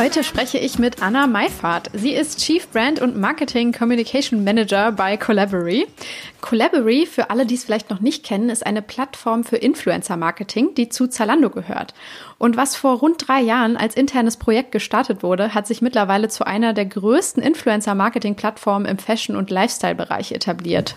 Heute spreche ich mit Anna Meifert. Sie ist Chief Brand und Marketing Communication Manager bei Collabory. Collabory, für alle, die es vielleicht noch nicht kennen, ist eine Plattform für Influencer-Marketing, die zu Zalando gehört. Und was vor rund drei Jahren als internes Projekt gestartet wurde, hat sich mittlerweile zu einer der größten Influencer-Marketing-Plattformen im Fashion- und Lifestyle-Bereich etabliert.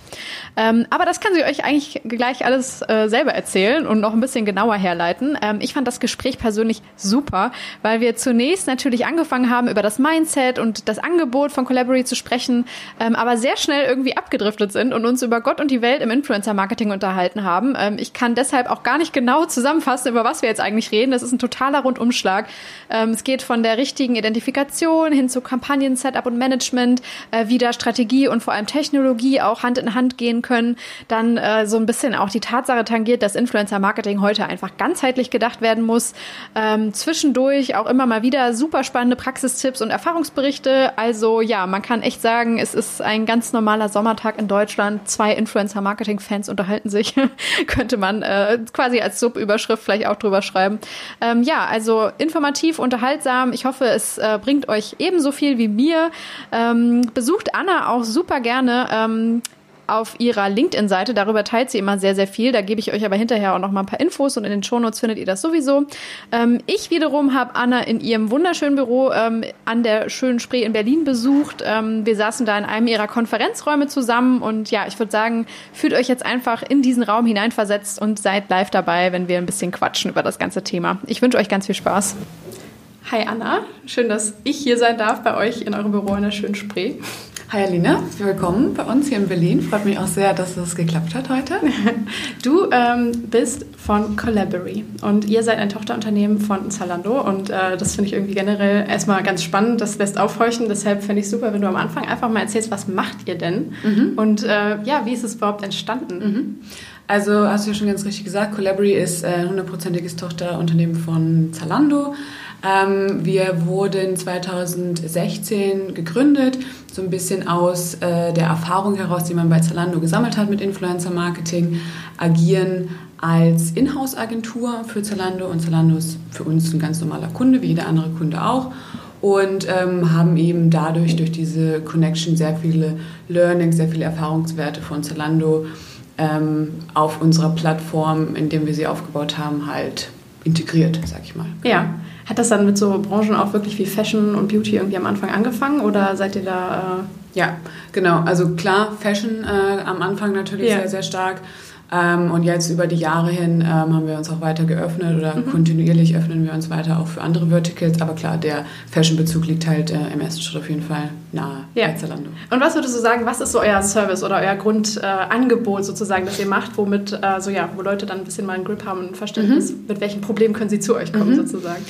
Ähm, aber das kann sie euch eigentlich gleich alles äh, selber erzählen und noch ein bisschen genauer herleiten. Ähm, ich fand das Gespräch persönlich super, weil wir zunächst natürlich angefangen haben, über das Mindset und das Angebot von Collabory zu sprechen, ähm, aber sehr schnell irgendwie abgedriftet sind und uns über Gott und die Welt im Influencer-Marketing unterhalten haben. Ähm, ich kann deshalb auch gar nicht genau zusammenfassen, über was wir jetzt eigentlich reden. Das ist ein totaler Rundumschlag. Ähm, es geht von der richtigen Identifikation hin zu Kampagnen, Setup und Management, äh, wie da Strategie und vor allem Technologie auch Hand in Hand gehen können. Dann äh, so ein bisschen auch die Tatsache tangiert, dass Influencer-Marketing heute einfach ganzheitlich gedacht werden muss. Ähm, zwischendurch auch immer mal wieder super spannende Praxistipps und Erfahrungsberichte. Also ja, man kann echt sagen, es ist ein ganz normaler Sommertag in Deutschland. Zwei Influencer-Marketing-Fans unterhalten sich, könnte man äh, quasi als Subüberschrift vielleicht auch drüber schreiben. Ähm, ja, also informativ, unterhaltsam. Ich hoffe, es äh, bringt euch ebenso viel wie mir. Ähm, besucht Anna auch super gerne. Ähm, auf ihrer LinkedIn-Seite. Darüber teilt sie immer sehr, sehr viel. Da gebe ich euch aber hinterher auch noch mal ein paar Infos und in den Shownotes findet ihr das sowieso. Ähm, ich wiederum habe Anna in ihrem wunderschönen Büro ähm, an der schönen Spree in Berlin besucht. Ähm, wir saßen da in einem ihrer Konferenzräume zusammen und ja, ich würde sagen, fühlt euch jetzt einfach in diesen Raum hineinversetzt und seid live dabei, wenn wir ein bisschen quatschen über das ganze Thema. Ich wünsche euch ganz viel Spaß. Hi Anna, schön, dass ich hier sein darf bei euch in eurem Büro in der schönen Spree. Hi Alina, willkommen bei uns hier in Berlin. Freut mich auch sehr, dass es geklappt hat heute. Du ähm, bist von Collabory und ihr seid ein Tochterunternehmen von Zalando und äh, das finde ich irgendwie generell erstmal ganz spannend. Das lässt aufhorchen. Deshalb finde ich super, wenn du am Anfang einfach mal erzählst, was macht ihr denn mhm. und äh, ja, wie ist es überhaupt entstanden? Mhm. Also hast du ja schon ganz richtig gesagt, Collabory ist ein hundertprozentiges Tochterunternehmen von Zalando. Ähm, wir wurden 2016 gegründet, so ein bisschen aus äh, der Erfahrung heraus, die man bei Zalando gesammelt hat mit Influencer-Marketing, agieren als Inhouse-Agentur für Zalando und Zalando ist für uns ein ganz normaler Kunde, wie jeder andere Kunde auch und ähm, haben eben dadurch, durch diese Connection, sehr viele Learnings, sehr viele Erfahrungswerte von Zalando ähm, auf unserer Plattform, in dem wir sie aufgebaut haben, halt integriert, sag ich mal. Ja. Hat das dann mit so Branchen auch wirklich wie Fashion und Beauty irgendwie am Anfang angefangen oder seid ihr da... Äh ja, genau. Also klar, Fashion äh, am Anfang natürlich ja. sehr, sehr stark. Ähm, und jetzt über die Jahre hin ähm, haben wir uns auch weiter geöffnet oder mhm. kontinuierlich öffnen wir uns weiter auch für andere Verticals. Aber klar, der Fashion-Bezug liegt halt äh, im ersten Schritt auf jeden Fall nahe ja. bei Zalando. Und was würdest du sagen, was ist so euer Service oder euer Grundangebot äh, sozusagen, das ihr macht, womit äh, so, ja, wo Leute dann ein bisschen mal einen Grip haben und ein Verständnis, mhm. mit welchen Problemen können sie zu euch kommen mhm. sozusagen?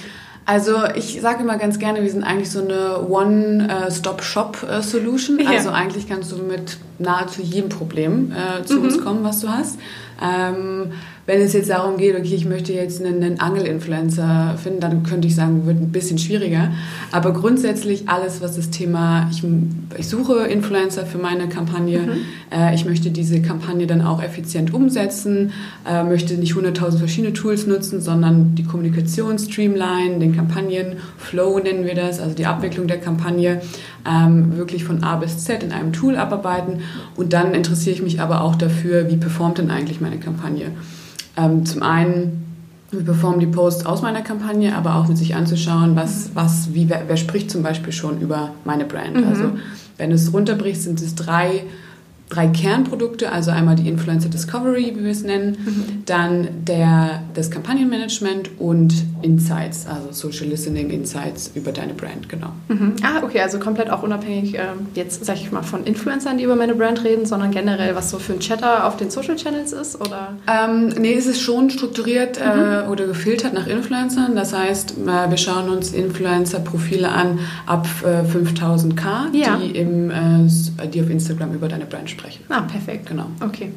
Also ich sage immer ganz gerne, wir sind eigentlich so eine One-Stop-Shop-Solution. Ja. Also eigentlich kannst du mit nahezu jedem Problem äh, zu mhm. uns kommen, was du hast. Ähm, wenn es jetzt darum geht, okay, ich möchte jetzt einen, einen Angel-Influencer finden, dann könnte ich sagen, wird ein bisschen schwieriger. Aber grundsätzlich alles, was das Thema, ich, ich suche Influencer für meine Kampagne, mhm. äh, ich möchte diese Kampagne dann auch effizient umsetzen, äh, möchte nicht 100.000 verschiedene Tools nutzen, sondern die Kommunikation streamline, den Kampagnen-Flow nennen wir das, also die Abwicklung der Kampagne, ähm, wirklich von A bis Z in einem Tool abarbeiten. Und dann interessiere ich mich aber auch dafür, wie performt denn eigentlich meine Kampagne. Ähm, zum einen, wir performen die Posts aus meiner Kampagne, aber auch mit sich anzuschauen, was, was, wie, wer, wer spricht zum Beispiel schon über meine Brand. Mhm. Also wenn du es runterbrichst, sind es drei drei Kernprodukte, also einmal die Influencer Discovery, wie wir es nennen, mhm. dann der, das Kampagnenmanagement und Insights, also Social Listening Insights über deine Brand, genau. Mhm. Ah, okay, also komplett auch unabhängig ähm, jetzt, sag ich mal, von Influencern, die über meine Brand reden, sondern generell, was so für ein Chatter auf den Social Channels ist, oder? Ähm, nee, es ist schon strukturiert äh, mhm. äh, oder gefiltert nach Influencern, das heißt, äh, wir schauen uns Influencer-Profile an ab äh, 5000k, ja. die, im, äh, die auf Instagram über deine Brand sprechen. Ah, perfekt. Genau. Okay.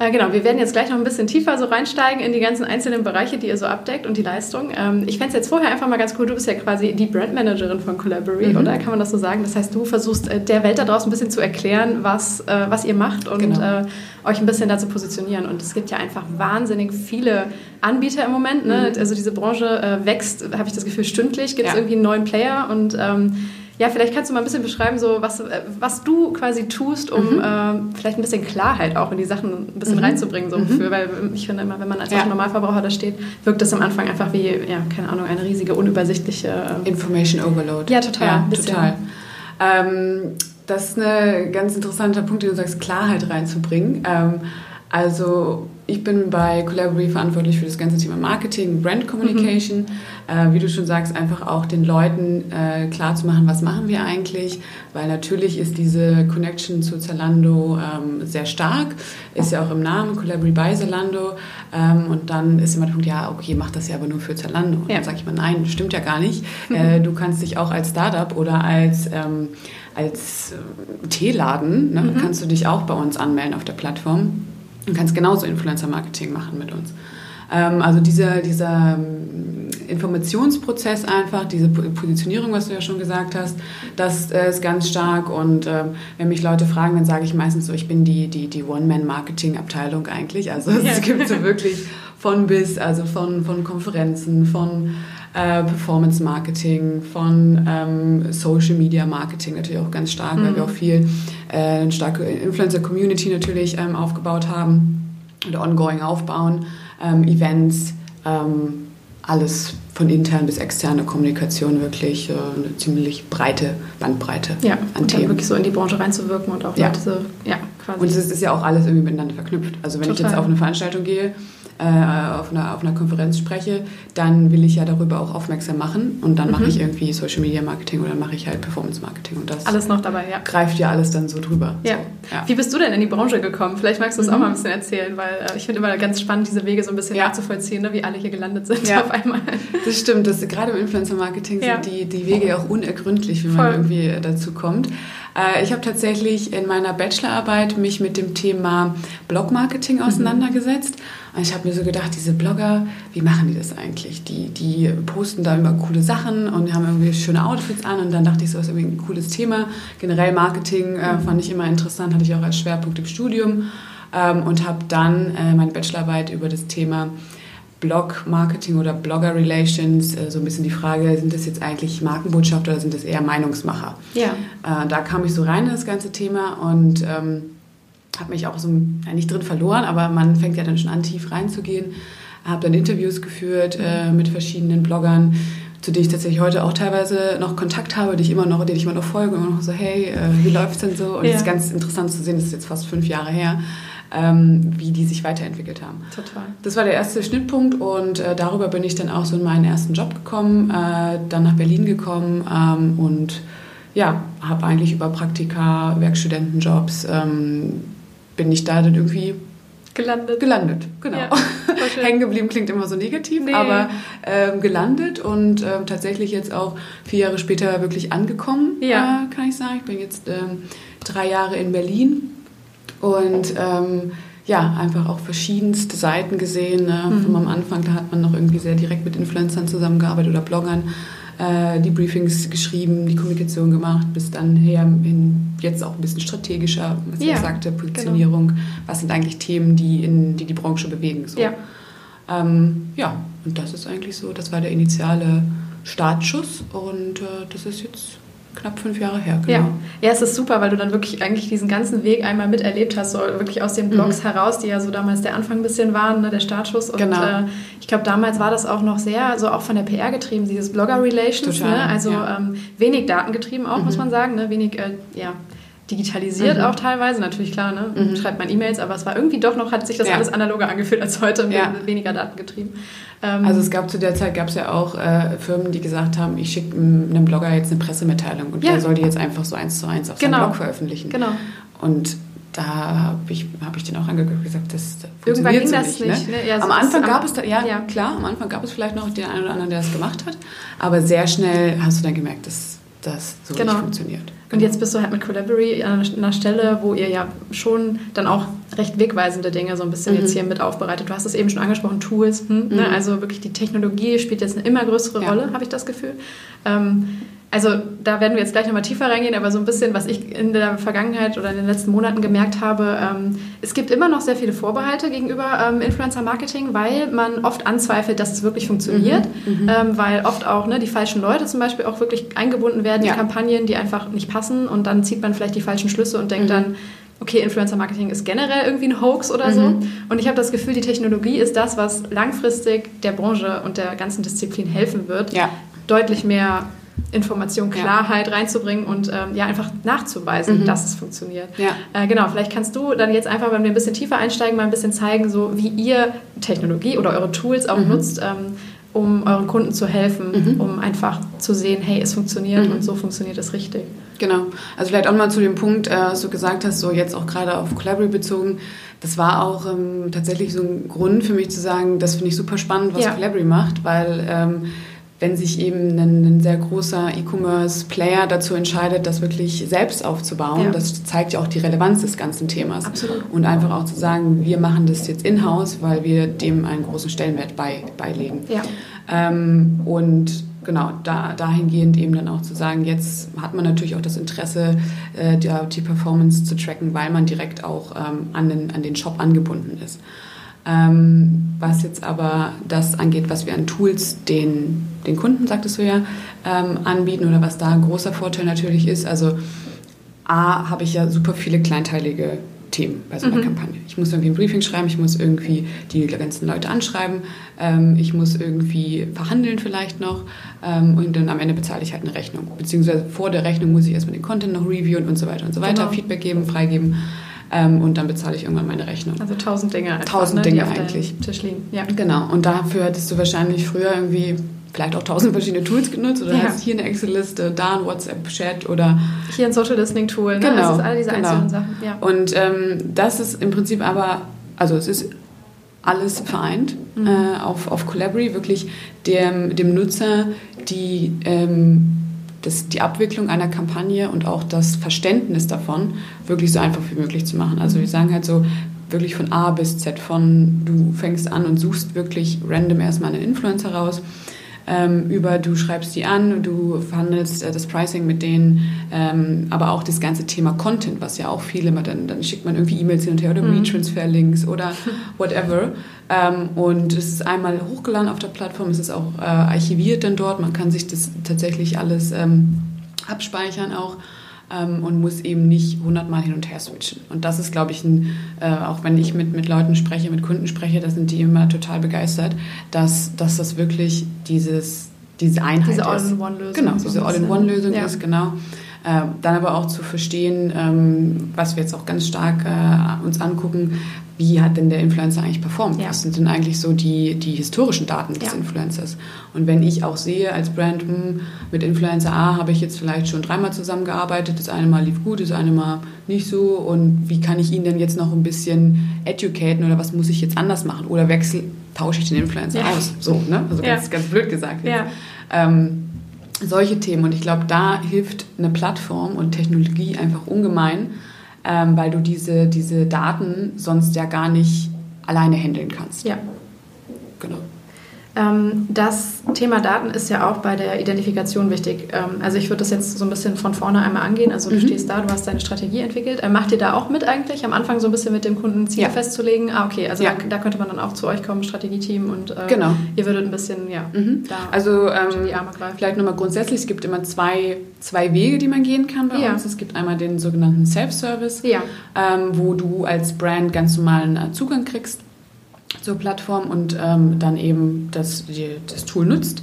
Äh, genau, wir werden jetzt gleich noch ein bisschen tiefer so reinsteigen in die ganzen einzelnen Bereiche, die ihr so abdeckt und die Leistung. Ähm, ich fände es jetzt vorher einfach mal ganz cool, du bist ja quasi die Brandmanagerin von Collaborate, mhm. oder kann man das so sagen? Das heißt, du versuchst äh, der Welt da draußen ein bisschen zu erklären, was, äh, was ihr macht und genau. äh, euch ein bisschen dazu positionieren. Und es gibt ja einfach wahnsinnig viele Anbieter im Moment. Ne? Mhm. Also diese Branche äh, wächst, habe ich das Gefühl, stündlich gibt es ja. irgendwie einen neuen Player und ähm, ja, vielleicht kannst du mal ein bisschen beschreiben, so was, äh, was du quasi tust, um mhm. äh, vielleicht ein bisschen Klarheit auch in die Sachen ein bisschen mhm. reinzubringen. So mhm. für, weil ich finde immer, wenn man als ja. Normalverbraucher da steht, wirkt das am Anfang einfach wie, ja, keine Ahnung, eine riesige, unübersichtliche... Äh, Information Overload. Ja, total. Ja, total. Ähm, das ist ein ganz interessanter Punkt, den du sagst, Klarheit reinzubringen. Ähm, also ich bin bei Collaborate verantwortlich für das ganze Thema Marketing, Brand Communication. Mhm. Äh, wie du schon sagst, einfach auch den Leuten äh, klar zu machen, was machen wir eigentlich, weil natürlich ist diese Connection zu Zalando ähm, sehr stark, ist ja auch im Namen Collaborate by Zalando. Ähm, und dann ist immer der Punkt, ja, okay, mach das ja aber nur für Zalando. Und ja. dann sage ich mal, nein, stimmt ja gar nicht. Mhm. Äh, du kannst dich auch als Startup oder als ähm, als äh, Teeladen, ne, mhm. kannst du dich auch bei uns anmelden auf der Plattform. Du kannst genauso Influencer-Marketing machen mit uns. Ähm, also dieser, dieser ähm, Informationsprozess einfach, diese Positionierung, was du ja schon gesagt hast, das äh, ist ganz stark. Und ähm, wenn mich Leute fragen, dann sage ich meistens so, ich bin die, die, die One-Man-Marketing-Abteilung eigentlich. Also es ja. gibt so wirklich von bis, also von, von Konferenzen, von äh, Performance Marketing, von ähm, Social Media Marketing natürlich auch ganz stark, mhm. weil wir auch viel äh, eine starke Influencer Community natürlich ähm, aufgebaut haben oder ongoing aufbauen, ähm, Events, ähm, alles von intern bis externe Kommunikation wirklich äh, eine ziemlich breite Bandbreite ja, an Themen. wirklich so in die Branche reinzuwirken und auch ja. Leute so, ja, quasi. Und es ist ja auch alles irgendwie miteinander verknüpft. Also wenn Total. ich jetzt auf eine Veranstaltung gehe, äh, auf, einer, auf einer Konferenz spreche, dann will ich ja darüber auch aufmerksam machen und dann mhm. mache ich irgendwie Social Media Marketing oder mache ich halt Performance Marketing und das alles noch dabei, ja. greift ja alles dann so drüber. Ja. So, ja. Wie bist du denn in die Branche gekommen? Vielleicht magst du es mhm. auch mal ein bisschen erzählen, weil äh, ich finde immer ganz spannend, diese Wege so ein bisschen ja. nachzuvollziehen, ne, wie alle hier gelandet sind ja. auf einmal. Das stimmt, das, gerade im Influencer Marketing sind die, die Wege ja auch unergründlich, wie man Voll. irgendwie dazu kommt. Äh, ich habe tatsächlich in meiner Bachelorarbeit mich mit dem Thema Blogmarketing mhm. auseinandergesetzt. Und ich habe mir so gedacht, diese Blogger, wie machen die das eigentlich? Die, die posten da immer coole Sachen und haben irgendwie schöne Outfits an. Und dann dachte ich so, das ist irgendwie ein cooles Thema. Generell Marketing äh, mhm. fand ich immer interessant, hatte ich auch als Schwerpunkt im Studium. Ähm, und habe dann äh, meine Bachelorarbeit über das Thema Blog-Marketing oder Blogger-Relations, äh, so ein bisschen die Frage, sind das jetzt eigentlich Markenbotschafter oder sind das eher Meinungsmacher? Ja. Äh, da kam ich so rein in das ganze Thema und ähm, habe mich auch so ja, nicht drin verloren, aber man fängt ja dann schon an, tief reinzugehen. Habe dann Interviews geführt äh, mit verschiedenen Bloggern, zu denen ich tatsächlich heute auch teilweise noch Kontakt habe, die ich immer noch, denen ich immer noch folge und immer noch so, hey, äh, wie läuft's denn so? Und es ja. ist ganz interessant zu sehen, das ist jetzt fast fünf Jahre her ähm, wie die sich weiterentwickelt haben. Total. Das war der erste Schnittpunkt und äh, darüber bin ich dann auch so in meinen ersten Job gekommen, äh, dann nach Berlin gekommen ähm, und ja, habe eigentlich über Praktika, Werkstudentenjobs, ähm, bin ich da dann irgendwie Gelandet. Gelandet, genau. Ja, Hängen geblieben klingt immer so negativ, nee. aber ähm, gelandet und ähm, tatsächlich jetzt auch vier Jahre später wirklich angekommen, ja. äh, kann ich sagen. Ich bin jetzt ähm, drei Jahre in Berlin und ähm, ja, einfach auch verschiedenste Seiten gesehen. Ne? Mhm. Am Anfang, da hat man noch irgendwie sehr direkt mit Influencern zusammengearbeitet oder Bloggern, äh, die Briefings geschrieben, die Kommunikation gemacht, bis dann her hin, jetzt auch ein bisschen strategischer, was ja, ich sagte, Positionierung. Genau. Was sind eigentlich Themen, die in, die, die Branche bewegen? So. Ja. Ähm, ja, und das ist eigentlich so, das war der initiale Startschuss und äh, das ist jetzt knapp fünf Jahre her. Genau. Ja. ja, es ist super, weil du dann wirklich eigentlich diesen ganzen Weg einmal miterlebt hast, so wirklich aus den Blogs mhm. heraus, die ja so damals der Anfang ein bisschen waren, ne, der Startschuss. Und genau. äh, ich glaube, damals war das auch noch sehr, so auch von der PR getrieben, dieses Blogger-Relations. Ne? Also ja. ähm, wenig datengetrieben auch, mhm. muss man sagen, ne? wenig, äh, ja digitalisiert Mhm. auch teilweise. Natürlich, klar, ne? Mhm. schreibt man E-Mails, aber es war irgendwie doch noch, hat sich das Ja. alles analoger angefühlt als heute, und Ja. weniger datengetrieben. Ähm, Also es gab zu der Zeit gab es ja auch äh, Firmen, die gesagt haben, ich schicke einem Blogger jetzt eine Pressemitteilung und Ja. der soll die jetzt einfach so eins zu eins auf Genau. seinem Blog veröffentlichen. genau. Und da habe ich, hab ich den auch angeguckt und gesagt, das Irgendwann ging so das nicht. ne? ne? Ja, so am Anfang am- gab es, da, ja, ja. klar, am Anfang gab es vielleicht noch den einen oder anderen, der das gemacht hat, aber sehr schnell hast du dann gemerkt, dass das so Genau. nicht funktioniert. Und jetzt bist du halt mit Collabory an einer Stelle, wo ihr ja schon dann auch recht wegweisende Dinge so ein bisschen Mhm. jetzt hier mit aufbereitet. Du hast es eben schon angesprochen, Tools. Hm, ne? Mhm. Also wirklich die Technologie spielt jetzt eine immer größere Ja. Rolle, habe ich das Gefühl. Ähm, also da werden wir jetzt gleich nochmal tiefer reingehen, aber so ein bisschen, was ich in der Vergangenheit oder in den letzten Monaten gemerkt habe, ähm, es gibt immer noch sehr viele Vorbehalte gegenüber ähm, Influencer-Marketing, weil man oft anzweifelt, dass es wirklich funktioniert, Mhm. ähm, weil oft auch ne, die falschen Leute zum Beispiel auch wirklich eingebunden werden Ja. in Kampagnen, die einfach nicht passen und dann zieht man vielleicht die falschen Schlüsse und denkt Mhm. dann, okay, Influencer-Marketing ist generell irgendwie ein Hoax oder so. Mhm. Und ich habe das Gefühl, die Technologie ist das, was langfristig der Branche und der ganzen Disziplin helfen wird, Ja. deutlich mehr Information, Ja. Klarheit reinzubringen und ähm, ja einfach nachzuweisen, Mhm. dass es funktioniert. Ja. Äh, genau, vielleicht kannst du dann jetzt einfach, wenn wir ein bisschen tiefer einsteigen, mal ein bisschen zeigen, so wie ihr Technologie oder eure Tools auch Mhm. nutzt, ähm, um euren Kunden zu helfen, Mhm. um einfach zu sehen, hey, es funktioniert Mhm. und so funktioniert es richtig. Genau. Also vielleicht auch mal zu dem Punkt, äh, was du gesagt hast, so jetzt auch gerade auf Collabory bezogen. Das war auch ähm, tatsächlich so ein Grund für mich zu sagen, das finde ich super spannend, was Ja. Collabory macht, weil ähm, wenn sich eben ein, ein sehr großer E-Commerce-Player dazu entscheidet, das wirklich selbst aufzubauen, Ja. das zeigt ja auch die Relevanz des ganzen Themas. Absolut. Und einfach auch zu sagen, wir machen das jetzt in-house, weil wir dem einen großen Stellenwert bei, beilegen. Ja. Ähm, und genau, da, dahingehend eben dann auch zu sagen, jetzt hat man natürlich auch das Interesse, äh, die, die Performance zu tracken, weil man direkt auch ähm, an, den, an den Shop angebunden ist. Ähm, was jetzt aber das angeht, was wir an Tools den, den Kunden, sagtest du ja, ähm, anbieten oder was da ein großer Vorteil natürlich ist, also A, habe ich ja super viele kleinteilige Themen bei so einer Mhm. Kampagne. Ich muss irgendwie ein Briefing schreiben, ich muss irgendwie die ganzen Leute anschreiben, ähm, ich muss irgendwie verhandeln vielleicht noch ähm, und dann am Ende bezahle ich halt eine Rechnung. Beziehungsweise vor der Rechnung muss ich erstmal den Content noch reviewen und so weiter und so weiter, Genau. Feedback geben, freigeben ähm, und dann bezahle ich irgendwann meine Rechnung. Also tausend Dinge einfach, Tausend ne, Dinge eigentlich. Tisch liegen. Ja. Genau, und dafür hattest du wahrscheinlich früher irgendwie vielleicht auch tausend verschiedene Tools genutzt oder Ja. hast hier eine Excel-Liste, da ein WhatsApp-Chat oder Hier ein Social Listening Tool, ne? Genau, Das ist all diese genau. einzelnen Sachen. Ja. Und ähm, das ist im Prinzip aber, also es ist alles vereint Mhm. äh, auf, auf Collabory, wirklich dem, dem Nutzer die, ähm, das, die Abwicklung einer Kampagne und auch das Verständnis davon wirklich so einfach wie möglich zu machen. Also wir sagen halt so wirklich von A bis Z, von du fängst an und suchst wirklich random erstmal einen Influencer raus, ähm, über du schreibst die an, du verhandelst äh, das Pricing mit denen, ähm, aber auch das ganze Thema Content, was ja auch viele immer dann, dann schickt man irgendwie E-Mails hin und her oder Mhm. Retransfer-Links oder whatever. Ähm, und es ist einmal hochgeladen auf der Plattform, es ist auch äh, archiviert dann dort, man kann sich das tatsächlich alles ähm, abspeichern auch ähm, und muss eben nicht hundertmal hin und her switchen. Und das ist, glaube ich, ein, äh, auch wenn ich mit, mit Leuten spreche, mit Kunden spreche, da sind die immer total begeistert, dass, dass das wirklich dieses, diese Einheit Diese ist. All-in-One-Lösung. Genau, so diese. All-in-One-Lösung Ja. ist, genau. Ähm, dann aber auch zu verstehen, ähm, was wir jetzt auch ganz stark äh, uns angucken, wie hat denn der Influencer eigentlich performt? Ja. Was sind denn eigentlich so die, die historischen Daten des Ja. Influencers? Und wenn ich auch sehe als Brand, hm, mit Influencer A habe ich jetzt vielleicht schon dreimal zusammengearbeitet, das eine Mal lief gut, das eine Mal nicht so und wie kann ich ihn denn jetzt noch ein bisschen educaten oder was muss ich jetzt anders machen? Oder wechsel, tausche ich den Influencer Ja. aus? So, ne? Also ganz, ganz blöd gesagt. Ähm, solche Themen. Und ich glaube, da hilft eine Plattform und Technologie einfach ungemein, ähm, weil du diese, diese Daten sonst ja gar nicht alleine handeln kannst. Ja. Genau. Ähm, das Thema Daten ist ja auch bei der Identifikation wichtig. Ähm, also ich würde das jetzt so ein bisschen von vorne einmal angehen. Also du Mhm. stehst da, du hast deine Strategie entwickelt. Äh, macht ihr da auch mit eigentlich? Am Anfang so ein bisschen mit dem Kunden Ziele Ja. festzulegen? Ah, okay. Also Ja. da, da könnte man dann auch zu euch kommen, Strategieteam und äh, Genau. ihr würdet ein bisschen, ja, Mhm. da Also ähm, die Arme greifen. vielleicht nochmal grundsätzlich, es gibt immer zwei, zwei Wege, die man gehen kann bei Ja. uns. Es gibt einmal den sogenannten Self-Service, ähm, wo du als Brand ganz normalen äh, Zugang kriegst zur Plattform und ähm, dann eben das, die, das Tool nutzt.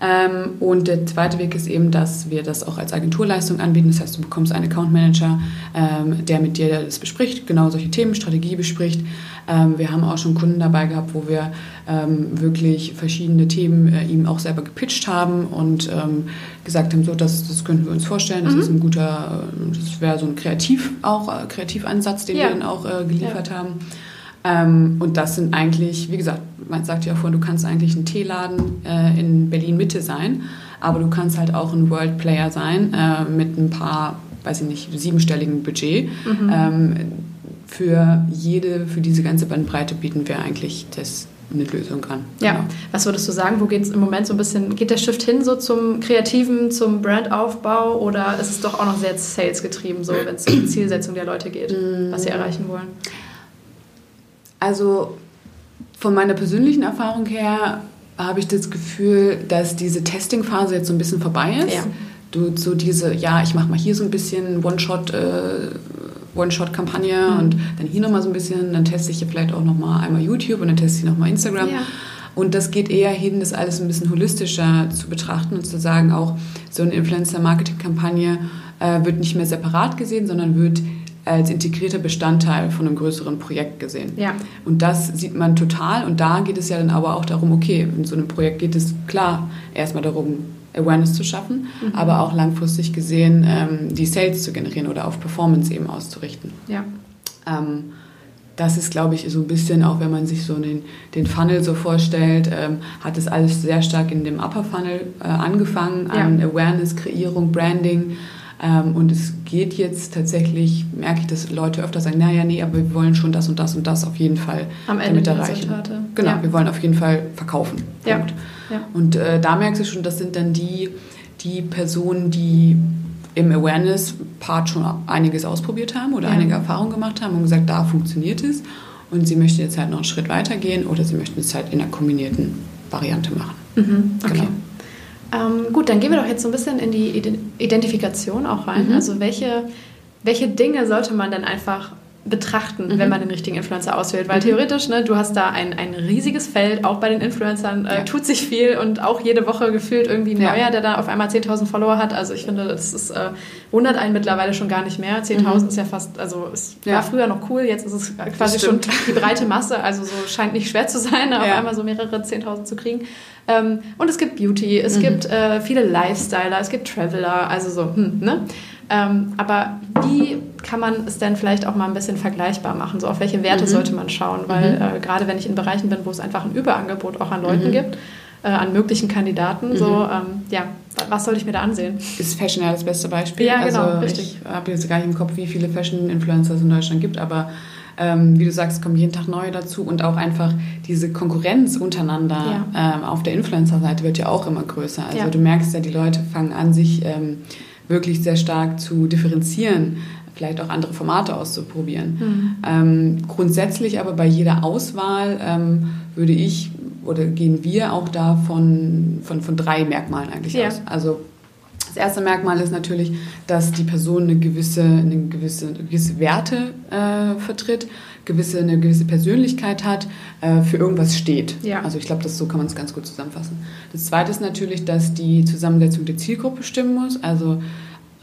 Ähm, und der zweite Weg ist eben, dass wir das auch als Agenturleistung anbieten. Das heißt, du bekommst einen Account Manager, ähm, der mit dir das bespricht, genau solche Themen, Strategie bespricht. Ähm, wir haben auch schon Kunden dabei gehabt, wo wir ähm, wirklich verschiedene Themen äh, ihm auch selber gepitcht haben und ähm, gesagt haben, so das, das könnten wir uns vorstellen. Das mhm. ist ein guter, das wäre so ein Kreativ auch äh, Kreativansatz, den ja. wir dann auch äh, geliefert ja. haben. Ähm, und das sind eigentlich, wie gesagt, man sagt ja vorhin, du kannst eigentlich ein Teeladen äh, in Berlin-Mitte sein, aber du kannst halt auch ein World Player sein äh, mit ein paar, weiß ich nicht, siebenstelligen Budget. Mhm. Ähm, für jede, für diese ganze Bandbreite bieten wir eigentlich das eine Lösung an. Ja, genau. was würdest du sagen, wo geht es im Moment so ein bisschen, geht der Shift hin so zum Kreativen, zum Brandaufbau oder ist es doch auch noch sehr Sales-getrieben, so wenn es um die Zielsetzung der Leute geht, was sie erreichen wollen? Also von meiner persönlichen Erfahrung her habe ich das Gefühl, dass diese Testing-Phase jetzt so ein bisschen vorbei ist. Ja. Du so diese, ja, ich mache mal hier so ein bisschen One-Shot, äh, One-Shot-Kampagne mhm. und dann hier nochmal so ein bisschen, dann teste ich hier vielleicht auch nochmal einmal YouTube und dann teste ich nochmal Instagram. Ja. Und das geht eher hin, das alles ein bisschen holistischer zu betrachten und zu sagen, auch so eine Influencer-Marketing-Kampagne äh, wird nicht mehr separat gesehen, sondern wird als integrierter Bestandteil von einem größeren Projekt gesehen. Ja. Und das sieht man total. Und da geht es ja dann aber auch darum, okay, in so einem Projekt geht es klar erstmal darum, Awareness zu schaffen, mhm. aber auch langfristig gesehen ähm, die Sales zu generieren oder auf Performance eben auszurichten. Ja. Ähm, das ist, glaube ich, so ein bisschen, auch wenn man sich so den, den Funnel so vorstellt, ähm, hat es alles sehr stark in dem Upper Funnel äh, angefangen, an Awareness, Kreierung, Branding. Ähm, und es geht jetzt tatsächlich, merke ich, dass Leute öfter sagen, naja, nee, aber wir wollen schon das und das und das auf jeden Fall Am Ende damit erreichen. Resultate. Genau, ja. wir wollen auf jeden Fall verkaufen. Ja. ja. Und äh, da merkst du schon, das sind dann die, die Personen, die im Awareness-Part schon einiges ausprobiert haben oder ja. einige Erfahrungen gemacht haben und gesagt, da funktioniert es. Und sie möchten jetzt halt noch einen Schritt weiter gehen oder sie möchten es halt in einer kombinierten Variante machen. Mhm. Okay. Genau. Ähm, gut, dann gehen wir doch jetzt so ein bisschen in die Identifikation auch rein. Mhm. Also welche, welche Dinge sollte man denn einfach betrachten, mhm. wenn man den richtigen Influencer auswählt. Weil mhm. theoretisch, ne, du hast da ein, ein riesiges Feld, auch bei den Influencern äh, ja. tut sich viel und auch jede Woche gefühlt irgendwie ein ja. neuer, der da auf einmal 10.000 Follower hat. Also ich finde, das ist, äh, wundert einen mittlerweile schon gar nicht mehr. 10.000 mhm. ist ja fast, also es ja. war früher noch cool, jetzt ist es quasi schon die breite Masse, also so scheint nicht schwer zu sein, auf einmal so mehrere 10.000 zu kriegen. Ähm, und es gibt Beauty, es mhm. gibt äh, viele Lifestyler, es gibt Traveler, also so, hm, ne? Ähm, aber wie kann man es denn vielleicht auch mal ein bisschen vergleichbar machen? So auf welche Werte mhm. sollte man schauen? Weil mhm. äh, gerade wenn ich in Bereichen bin, wo es einfach ein Überangebot auch an Leuten mhm. gibt, äh, an möglichen Kandidaten, so mhm. ähm, ja, was soll ich mir da ansehen? Ist Fashion ja das beste Beispiel. Ja, genau, also richtig. Ich habe jetzt gar nicht im Kopf, wie viele Fashion-Influencer es in Deutschland gibt, aber ähm, wie du sagst, kommen jeden Tag neue dazu und auch einfach diese Konkurrenz untereinander ja. ähm, auf der Influencer-Seite wird ja auch immer größer. Also ja. du merkst ja, die Leute fangen an, sich ähm, wirklich sehr stark zu differenzieren, vielleicht auch andere Formate auszuprobieren. Mhm. Ähm, grundsätzlich aber bei jeder Auswahl ähm, würde ich oder gehen wir auch da von, von, von drei Merkmalen eigentlich ja. aus. Also das erste Merkmal ist natürlich, dass die Person eine gewisse, eine gewisse, gewisse Werte äh, vertritt, gewisse, eine gewisse Persönlichkeit hat, äh, für irgendwas steht. Ja. Also ich glaube, so kann man es ganz gut zusammenfassen. Das zweite ist natürlich, dass die Zusammensetzung der Zielgruppe stimmen muss. Also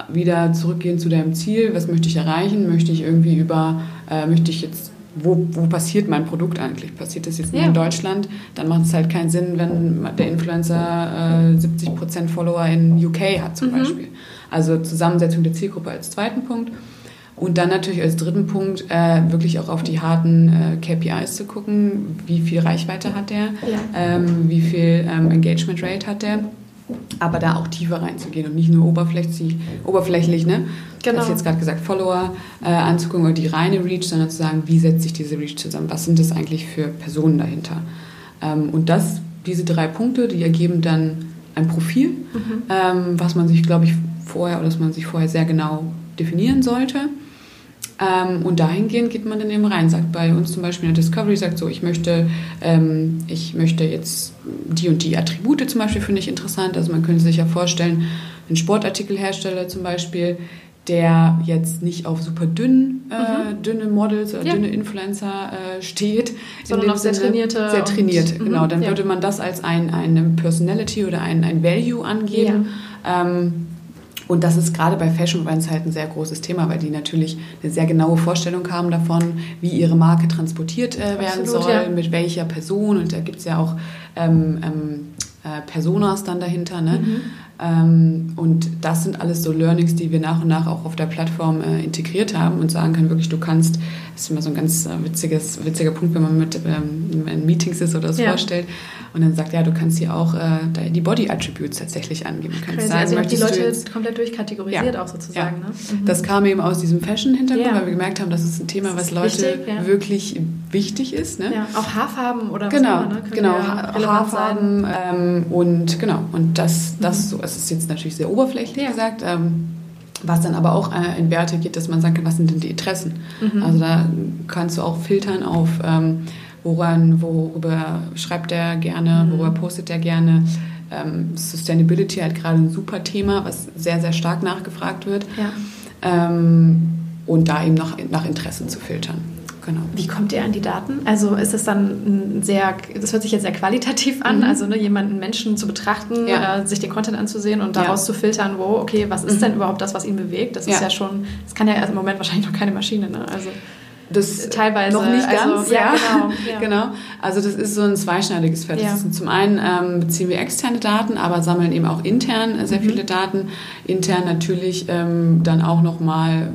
wieder zurückgehen zu deinem Ziel, was möchte ich erreichen? Möchte ich irgendwie über, äh, möchte ich jetzt wo, wo passiert mein Produkt eigentlich? Passiert das jetzt nur ja. in Deutschland? Dann macht es halt keinen Sinn, wenn der Influencer äh, 70% Follower in UK hat zum mhm. Beispiel. Also Zusammensetzung der Zielgruppe als zweiten Punkt. Und dann natürlich als dritten Punkt äh, wirklich auch auf die harten äh, KPIs zu gucken. Wie viel Reichweite hat der? Ja. Ähm, wie viel ähm, Engagement Rate hat der? aber da auch tiefer reinzugehen und nicht nur oberflächlich, oberflächlich ne? Genau. Das jetzt gerade gesagt, Follower äh, anzugucken oder die reine Reach, sondern zu sagen, wie setzt sich diese Reach zusammen? Was sind das eigentlich für Personen dahinter? Ähm, und das, diese drei Punkte, die ergeben dann ein Profil, mhm. ähm, was man sich, glaube ich, vorher oder dass man sich vorher sehr genau definieren sollte. Ähm, und dahingehend geht man dann eben rein, sagt bei uns zum Beispiel in der Discovery, sagt so, ich möchte, ähm, ich möchte jetzt die und die Attribute zum Beispiel finde ich interessant. Also man könnte sich ja vorstellen, ein Sportartikelhersteller zum Beispiel, der jetzt nicht auf super dünn, äh, mhm. dünne Models oder ja. dünne Influencer äh, steht. Sondern auf sehr trainierte. Sehr trainiert, genau. Mhm, dann ja. würde man das als ein, eine Personality oder ein, ein Value angeben. Ja. Ähm, und das ist gerade bei Fashion Brands halt ein sehr großes Thema, weil die natürlich eine sehr genaue Vorstellung haben davon, wie ihre Marke transportiert äh, werden Absolut, soll, mit welcher Person. Und da gibt es ja auch ähm, ähm, äh, Personas dann dahinter. Ne? Mhm. Ähm, und das sind alles so Learnings, die wir nach und nach auch auf der Plattform äh, integriert haben und sagen können, wirklich, du kannst, das ist immer so ein ganz äh, witziges, witziger Punkt, wenn man mit ähm, in Meetings ist oder das ja. vorstellt und dann sagt, ja, du kannst hier auch äh, die Body Attributes tatsächlich angeben. Du kannst sagen, also die Leute jetzt, komplett durchkategorisiert ja. auch sozusagen. Ja. Ne? Mhm. Das kam eben aus diesem Fashion-Hintergrund, weil wir gemerkt haben, das ist ein Thema, was Leute wichtig, wirklich wichtig ist. Ne? Ja, auch Haarfarben oder was genau, immer, ne? genau, Haarfarben ähm, und genau und das, das mhm. so es ist jetzt natürlich sehr oberflächlich gesagt. Ähm, was dann aber auch äh, in Werte geht, dass man kann, was sind denn die Interessen? Mhm. Also da kannst du auch filtern auf, ähm, woran, worüber schreibt er gerne, mhm. worüber postet er gerne. Ähm, Sustainability hat gerade ein super Thema, was sehr, sehr stark nachgefragt wird. Ja. Ähm, und da eben nach, nach Interessen zu filtern. Genau. Wie kommt ihr an die Daten? Also ist es dann sehr, das hört sich jetzt sehr qualitativ an, mhm. also ne, jemanden Menschen zu betrachten, ja. äh, sich den Content anzusehen und daraus ja. zu filtern, wo, okay, was ist mhm. denn überhaupt das, was ihn bewegt? Das ja. ist ja schon, das kann ja im Moment wahrscheinlich noch keine Maschine, ne? Also das teilweise noch nicht also, ganz, ja, Genau, ja. genau. Also das ist so ein zweischneidiges Feld. Ja. zum einen ähm, beziehen wir externe Daten, aber sammeln eben auch intern sehr mhm. viele Daten. Intern natürlich ähm, dann auch nochmal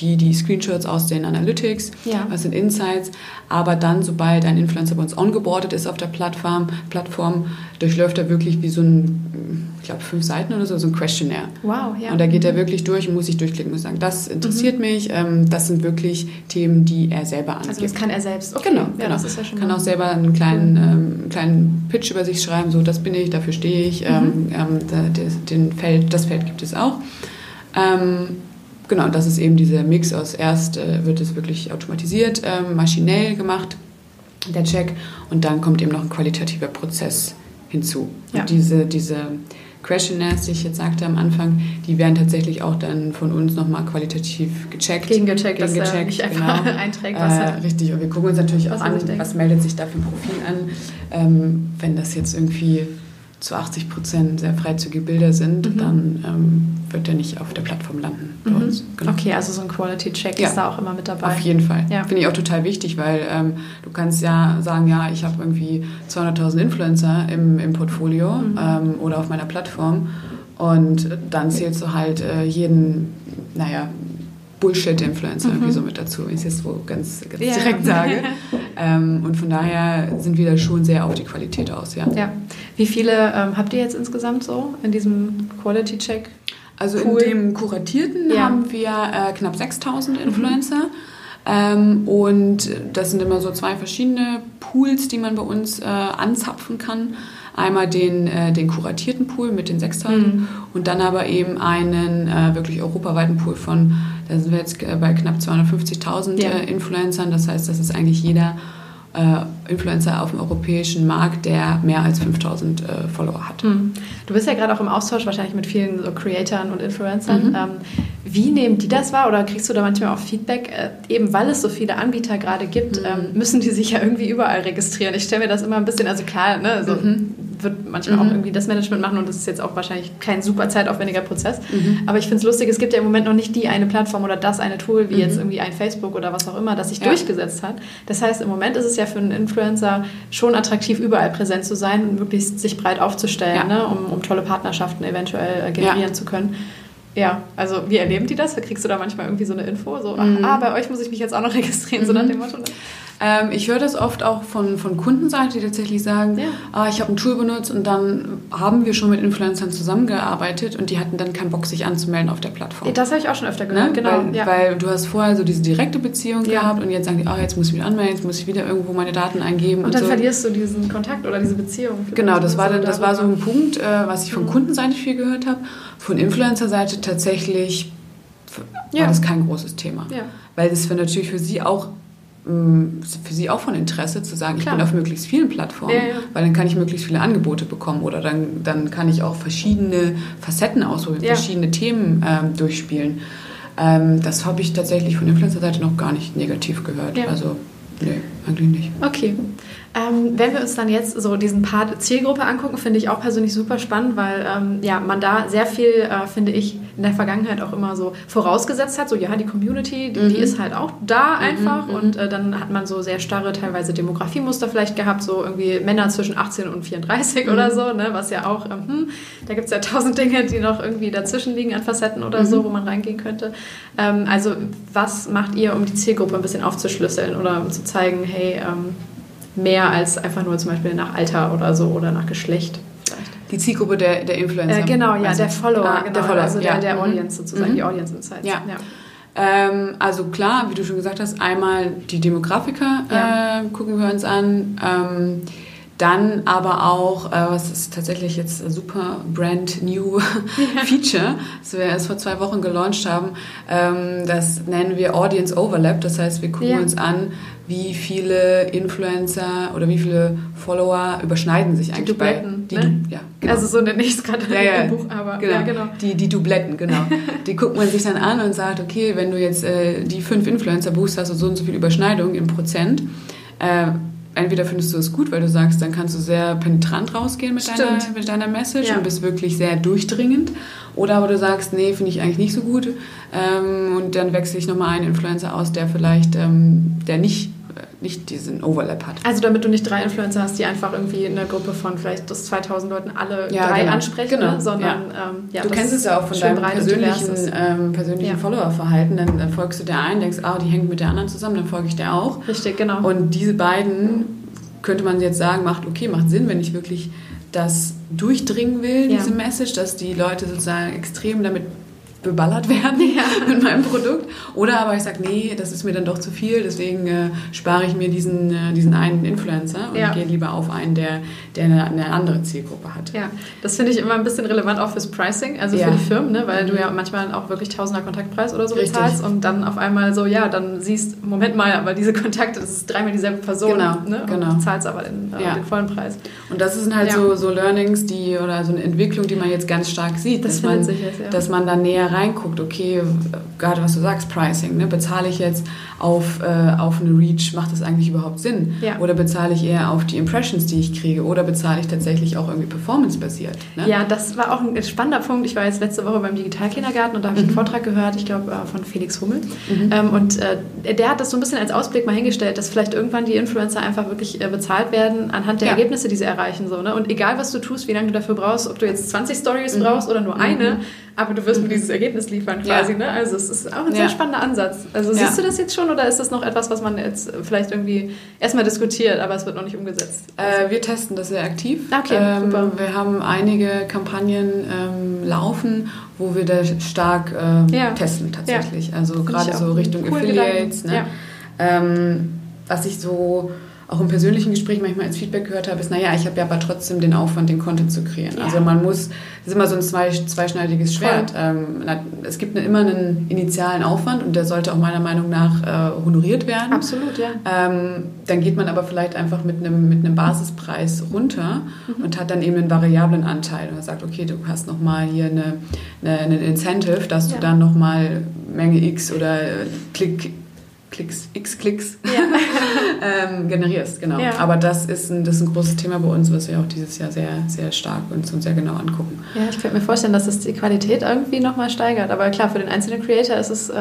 die, die Screenshots aus den Analytics, ja. was sind Insights. Aber dann, sobald ein Influencer bei uns ongeboardet ist auf der Plattform, Plattform durchläuft er wirklich wie so ein, ich glaube, fünf Seiten oder so, so ein Questionnaire. Wow, ja. Und da geht er wirklich durch und muss sich durchklicken und sagen, das interessiert mhm. mich, ähm, das sind wirklich Themen, die er selber angibt. Also das kann er selbst. Okay. Genau, ja, genau. Das ist ja schon kann auch selber einen kleinen, ähm, kleinen Pitch über sich schreiben, so, das bin ich, dafür stehe ich, mhm. ähm, ähm den Feld, das Feld gibt es auch. Ähm, Genau, das ist eben dieser Mix aus erst äh, wird es wirklich automatisiert, äh, maschinell gemacht, der Check, und dann kommt eben noch ein qualitativer Prozess hinzu. Ja. Und diese, diese Questionnaires, die ich jetzt sagte am Anfang, die werden tatsächlich auch dann von uns nochmal qualitativ gecheckt. Gegengecheckt, dass er nicht einfach genau. einträgt. Was äh, richtig, und wir gucken uns natürlich auch an, was meldet sich da für ein Profil an. Ähm, wenn das jetzt irgendwie zu 80 Prozent sehr freizügige Bilder sind, mhm. dann ähm, wird der nicht auf der Plattform landen mhm. Genau. Okay, also so ein Quality-Check ja. ist da auch immer mit dabei. Auf jeden Fall. Ja. Finde ich auch total wichtig, weil ähm, du kannst ja sagen, ja, ich habe irgendwie 200.000 Influencer im, im Portfolio mhm. ähm, oder auf meiner Plattform und dann zählst du halt äh, jeden, naja, Bullshit-Influencer mhm. irgendwie so mit dazu, wenn ich es jetzt so ganz, ganz ja. direkt sage. ähm, und von daher sind wir da schon sehr auf die Qualität aus, ja. ja. Wie viele ähm, habt ihr jetzt insgesamt so in diesem Quality-Check? Also cool. in dem kuratierten ja. haben wir äh, knapp 6000 mhm. Influencer. Mhm. Ähm, und das sind immer so zwei verschiedene Pools, die man bei uns äh, anzapfen kann. Einmal den, äh, den kuratierten Pool mit den 6000 mhm. und dann aber eben einen äh, wirklich europaweiten Pool von da sind wir jetzt äh, bei knapp 250.000 ja. Äh, Influencern. Das heißt, das ist eigentlich jeder äh, Influencer auf dem europäischen Markt, der mehr als 5000 äh, Follower hat. Mhm. Du bist ja gerade auch im Austausch wahrscheinlich mit vielen so Creatoren und Influencern. Mhm. Ähm, wie nehmen die das wahr oder kriegst du da manchmal auch Feedback? Äh, eben weil es so viele Anbieter gerade gibt, mhm. ähm, müssen die sich ja irgendwie überall registrieren. Ich stelle mir das immer ein bisschen, also klar, ne, so mhm. Wird manchmal auch mhm. irgendwie das Management machen und das ist jetzt auch wahrscheinlich kein super zeitaufwendiger Prozess. Mhm. Aber ich finde es lustig, es gibt ja im Moment noch nicht die eine Plattform oder das eine Tool, wie jetzt irgendwie ein Facebook oder was auch immer, das sich ja. durchgesetzt hat. Das heißt, im Moment ist es ja für einen Influencer schon attraktiv, überall präsent zu sein und wirklich sich breit aufzustellen, ja. ne, um, um tolle Partnerschaften eventuell äh, generieren ja. zu können. Ja, also wie erleben die das? Kriegst du da manchmal irgendwie so eine Info? So, mhm. ah, bei euch muss ich mich jetzt auch noch registrieren, mhm. so nach dem Motto. Ähm, ich höre das oft auch von, von Kundenseite, die tatsächlich sagen, ja. ah, ich habe ein Tool benutzt und dann haben wir schon mit Influencern zusammengearbeitet und die hatten dann keinen Bock, sich anzumelden auf der Plattform. Das habe ich auch schon öfter gehört, ne? genau. Weil, ja. weil, du hast vorher so diese direkte Beziehung ja. gehabt und jetzt sagen die, ah, jetzt muss ich mich anmelden, jetzt muss ich wieder irgendwo meine Daten eingeben. Und, und dann so. verlierst du diesen Kontakt oder diese Beziehung. Genau, das war, dann, das war so ein Punkt, äh, was ich von mhm. Kundenseite viel gehört habe. Von Influencer-Seite tatsächlich war das kein großes Thema. Weil das für natürlich für sie auch für sie auch von Interesse zu sagen, Klar. ich bin auf möglichst vielen Plattformen, ja, ja. weil dann kann ich möglichst viele Angebote bekommen oder dann, dann kann ich auch verschiedene Facetten ausprobieren, ja. verschiedene Themen ähm, durchspielen. Ähm, das habe ich tatsächlich von Influencer-Seite noch gar nicht negativ gehört. Also nee, eigentlich nicht. Okay. Ähm, wenn wir uns dann jetzt so diesen Part Zielgruppe angucken, finde ich auch persönlich super spannend, weil ähm, ja, man da sehr viel, äh, finde ich, in der Vergangenheit auch immer so vorausgesetzt hat, so ja, die Community, die, mhm. die ist halt auch da mhm, einfach mhm. und äh, dann hat man so sehr starre teilweise Demografiemuster vielleicht gehabt, so irgendwie Männer zwischen 18 und 34 mhm. oder so, ne, was ja auch, ähm, hm, da gibt es ja tausend Dinge, die noch irgendwie dazwischen liegen an Facetten oder so, mhm. wo man reingehen könnte. Ähm, also was macht ihr, um die Zielgruppe ein bisschen aufzuschlüsseln oder um zu zeigen, hey, ähm, mehr als einfach nur zum Beispiel nach Alter oder so oder nach Geschlecht. Vielleicht. Die Zielgruppe der, der Influencer. Äh, genau, ja, also, der Follower, ah, genau, der Follower, also der, der mhm. Audience sozusagen, mhm. die Audience Insights. Ja. ja. Ähm, also klar, wie du schon gesagt hast, einmal die Demografiker ja. äh, gucken wir uns an. Ähm, dann aber auch, äh, was ist tatsächlich jetzt ein super brand new Feature, das wir erst vor zwei Wochen gelauncht haben, ähm, das nennen wir Audience Overlap. Das heißt, wir gucken ja. uns an, wie viele Influencer oder wie viele Follower überschneiden sich eigentlich die Dubletten, bei die ne? ja, genau. Also so nenne ich es gerade ja, ja, im Buch, aber genau. Ja, genau. Die, die Dubletten, genau. die guckt man sich dann an und sagt, okay, wenn du jetzt äh, die fünf Influencer buchst, hast du so und so viel Überschneidung im Prozent. Äh, entweder findest du es gut, weil du sagst, dann kannst du sehr penetrant rausgehen mit, deiner, mit deiner Message ja. und bist wirklich sehr durchdringend. Oder aber du sagst, nee, finde ich eigentlich nicht so gut. Ähm, und dann wechsle ich nochmal einen Influencer aus, der vielleicht, ähm, der nicht nicht diesen Overlap hat. Also damit du nicht drei Influencer hast, die einfach irgendwie in einer Gruppe von vielleicht das 2000 Leuten alle ja, drei genau. ansprechen, genau. Ne? sondern ja. Ähm, ja, du kennst es ja auch von deinem persönlichen, ähm, persönlichen Followerverhalten. Dann, dann, folgst du der einen, denkst, ah, die hängt mit der anderen zusammen, dann folge ich der auch. Richtig, genau. Und diese beiden könnte man jetzt sagen, macht okay, macht Sinn, wenn ich wirklich das durchdringen will, diese Message, dass die Leute sozusagen extrem damit beballert werden ja. mit meinem Produkt. Oder aber ich sage, nee, das ist mir dann doch zu viel, deswegen äh, spare ich mir diesen, äh, diesen einen Influencer und ja. gehe lieber auf einen, der, der eine, eine, andere Zielgruppe hat. Ja, das finde ich immer ein bisschen relevant auch fürs Pricing, also ja. für die Firmen, ne? weil mhm. du ja manchmal auch wirklich Tausender Kontaktpreis oder so Richtig. bezahlst und dann auf einmal so, ja, dann siehst, Moment mal, aber diese Kontakte, das ist dreimal dieselbe Person genau. Ne? und genau. du zahlst aber den, äh, den vollen Preis. Und das sind halt so, so Learnings, die oder so eine Entwicklung, die man jetzt ganz stark sieht, das dass, man, jetzt, dass man dann näher reinguckt, okay, gerade was du sagst, Pricing, ne? bezahle ich jetzt auf, äh, auf eine Reach, macht das eigentlich überhaupt Sinn? Ja. Oder bezahle ich eher auf die Impressions, die ich kriege? Oder bezahle ich tatsächlich auch irgendwie performance-basiert? Ne? Ja, das war auch ein spannender Punkt. Ich war jetzt letzte Woche beim Digitalkindergarten und da habe ich mhm. einen Vortrag gehört, ich glaube äh, von Felix Hummel. Mhm. Ähm, und äh, der hat das so ein bisschen als Ausblick mal hingestellt, dass vielleicht irgendwann die Influencer einfach wirklich äh, bezahlt werden anhand der ja. Ergebnisse, die sie erreichen. So, ne? Und egal, was du tust, wie lange du dafür brauchst, ob du jetzt 20 Stories mhm. brauchst oder nur eine, mhm aber du wirst mir dieses Ergebnis liefern quasi. Ja. Ne? Also es ist auch ein sehr spannender Ansatz. Also siehst du das jetzt schon oder ist das noch etwas, was man jetzt vielleicht irgendwie erstmal diskutiert, aber es wird noch nicht umgesetzt? Äh, wir testen das sehr aktiv. Okay, ähm, super. Wir haben einige Kampagnen ähm, laufen, wo wir da stark äh, ja. testen tatsächlich. Also gerade so Richtung Affiliates. Ne? Ähm, was ich so auch im persönlichen Gespräch manchmal als Feedback gehört habe, ist, naja, ich habe ja aber trotzdem den Aufwand, den Content zu kreieren. Ja. Also man muss, das ist immer so ein zwei, zweischneidiges Schwert. Ähm, es gibt immer einen initialen Aufwand und der sollte auch meiner Meinung nach äh, honoriert werden. Absolut, ja. Ähm, dann geht man aber vielleicht einfach mit einem, mit einem Basispreis runter mhm. und hat dann eben einen variablen Anteil und sagt, okay, du hast nochmal hier eine, eine, einen Incentive, dass du dann nochmal Menge X oder Klick Klicks, x Klicks ja. ähm, generierst, genau. Ja. Aber das ist, ein, das ist ein großes Thema bei uns, was wir auch dieses Jahr sehr, sehr stark uns und sehr genau angucken. Ja, ich könnte mir vorstellen, dass es die Qualität irgendwie nochmal steigert. Aber klar, für den einzelnen Creator ist es äh,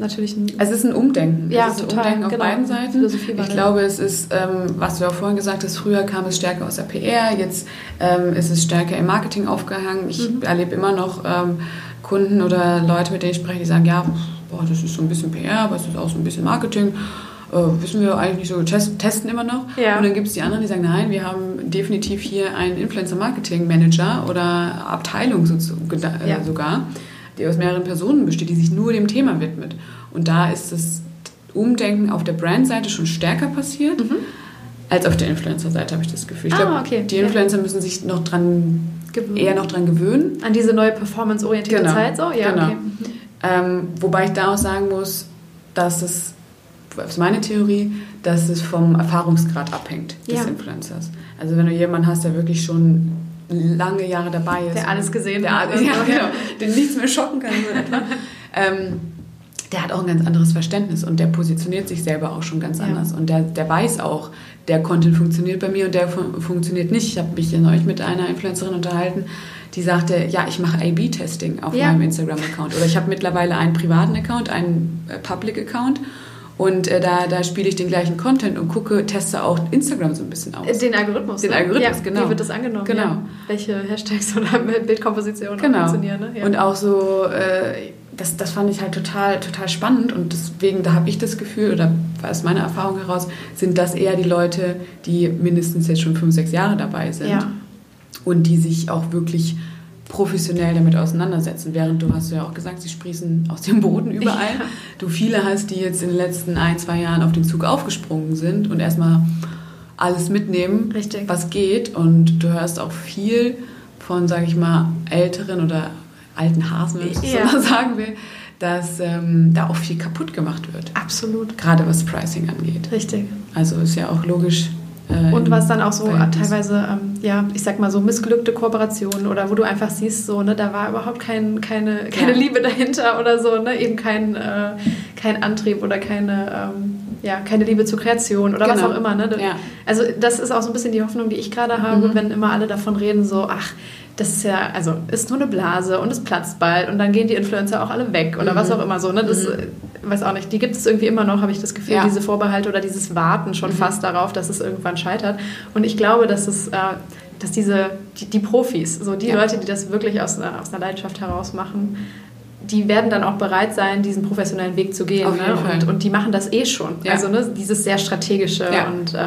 natürlich ein... Es ist ein Umdenken. Ja, es ist total, ein Umdenken auf genau. beiden Seiten. Ich glaube, es ist, ähm, was du auch vorhin gesagt hast, früher kam es stärker aus der PR, jetzt ähm, ist es stärker im Marketing aufgehangen. Ich mhm. erlebe immer noch ähm, Kunden oder Leute, mit denen ich spreche, die sagen, ja, boah, das ist so ein bisschen PR, aber es ist auch so ein bisschen Marketing. Äh, wissen wir eigentlich nicht so, test, testen immer noch. Ja. Und dann gibt es die anderen, die sagen, nein, wir haben definitiv hier einen Influencer-Marketing-Manager oder Abteilung so, äh, ja. sogar, die aus mehreren Personen besteht, die sich nur dem Thema widmet. Und da ist das Umdenken auf der Brand-Seite schon stärker passiert. Mhm. Als auf der Influencer-Seite habe ich das Gefühl. Ich ah, glaube, okay. die Influencer ja. müssen sich noch dran gewöhnen. eher noch dran gewöhnen. An diese neue performance-orientierte genau. Zeit so? Ja, genau. Okay. Ähm, wobei ich da auch sagen muss, dass es ist meine Theorie, dass es vom Erfahrungsgrad abhängt des Ja. Influencers. Also wenn du jemanden hast, der wirklich schon lange Jahre dabei ist. Der alles gesehen der, hat Ja, genau. Den nichts mehr schocken kann. Ähm, der hat auch ein ganz anderes Verständnis und der positioniert sich selber auch schon ganz Ja. anders. Und der, der weiß auch, der Content funktioniert bei mir und der fun funktioniert nicht. Ich habe mich ja neulich mit einer Influencerin unterhalten, die sagte, ja, ich mache A-B-Testing auf Ja. meinem Instagram-Account. Oder ich habe mittlerweile einen privaten Account, einen äh, Public-Account. Und äh, da, da spiele ich den gleichen Content und gucke, teste auch Instagram so ein bisschen aus. Den Algorithmus. Den ne? Algorithmus, ja, genau. Wie wird das angenommen? Genau. Ja. Welche Hashtags oder Bildkompositionen Genau. funktionieren? Ne? Ja. Und auch so, äh, das, das fand ich halt total, total spannend und deswegen, da habe ich das Gefühl, oder aus meiner Erfahrung heraus, sind das eher die Leute, die mindestens jetzt schon fünf, sechs Jahre dabei sind Ja. Und die sich auch wirklich professionell damit auseinandersetzen. Während du hast ja auch gesagt, sie sprießen aus dem Boden überall. Ja. Du viele hast, die jetzt in den letzten ein, zwei Jahren auf den Zug aufgesprungen sind und erstmal alles mitnehmen, Richtig. was geht. Und du hörst auch viel von, sage ich mal, älteren oder alten Hasen, wenn ich das Ja. so mal sagen will, dass ähm, da auch viel kaputt gemacht wird. Absolut. Gerade was Pricing angeht. Richtig. Also ist ja auch logisch. Äh, Und was dann auch so teilweise, ähm, ja, ich sag mal so missglückte Kooperationen oder wo du einfach siehst, so, ne, da war überhaupt kein, keine, keine Ja. Liebe dahinter oder so, ne, eben kein, äh, kein Antrieb oder keine, ähm, ja, keine Liebe zur Kreation oder was Genau. auch immer, ne. Ja. Also das ist auch so ein bisschen die Hoffnung, die ich gerade habe, Mhm. wenn immer alle davon reden, so, ach, das ist ja, also ist nur eine Blase und es platzt bald und dann gehen die Influencer auch alle weg oder Mhm. was auch immer so, ne, das, Mhm. Weiß auch nicht, die gibt es irgendwie immer noch, habe ich das Gefühl, Ja. diese Vorbehalte oder dieses Warten schon Mhm. fast darauf, dass es irgendwann scheitert. Und ich glaube, dass es, äh, dass diese, die, die Profis, so die Ja. Leute, die das wirklich aus einer, aus einer Leidenschaft heraus machen, die werden dann auch bereit sein, diesen professionellen Weg zu gehen. Auf ne? Und, und die machen das eh schon. Ja. Also ne, dieses sehr strategische und äh,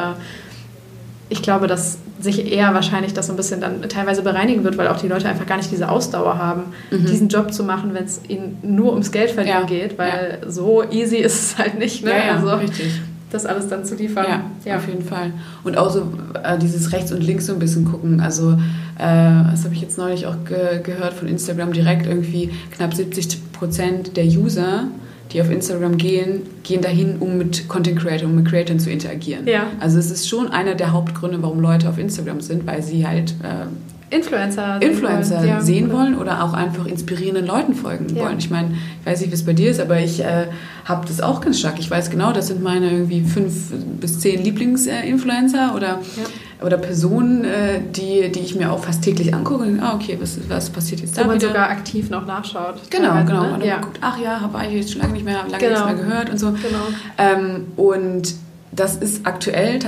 ich glaube, dass sich eher wahrscheinlich das so ein bisschen dann teilweise bereinigen wird, weil auch die Leute einfach gar nicht diese Ausdauer haben, Mhm. diesen Job zu machen, wenn es ihnen nur ums Geld verdienen Ja. geht, weil so easy ist es halt nicht. Ne? Ja, ja, also, richtig. das alles dann zu liefern. Ja, auf jeden Fall. Und auch so äh, dieses rechts und links so ein bisschen gucken. Also, äh, das habe ich jetzt neulich auch ge gehört von Instagram direkt. Irgendwie knapp 70 Prozent der User, die auf Instagram gehen, gehen dahin, um mit Content Creator, um mit Creators zu interagieren. Ja. Also, es ist schon einer der Hauptgründe, warum Leute auf Instagram sind, weil sie halt äh, Influencer, sehen Influencer wollen. Ja, sehen oder- wollen oder auch einfach inspirierenden Leuten folgen Ja. wollen. Ich meine, ich weiß nicht, wie es bei dir ist, aber ich äh, habe das auch ganz stark. Ich weiß genau, das sind meine irgendwie fünf bis zehn Lieblingsinfluencer oder, Ja. Oder Personen, äh, die, die ich mir auch fast täglich angucke. Und, ah, okay, was, was passiert jetzt Wo da man wieder? sogar aktiv noch nachschaut. Genau, genau. Ne? Und dann Ja. guckt, ach ja, Hawaii jetzt schon lange nicht mehr, lange Genau. nichts mehr gehört und so. Genau. Ähm, und das ist aktuell,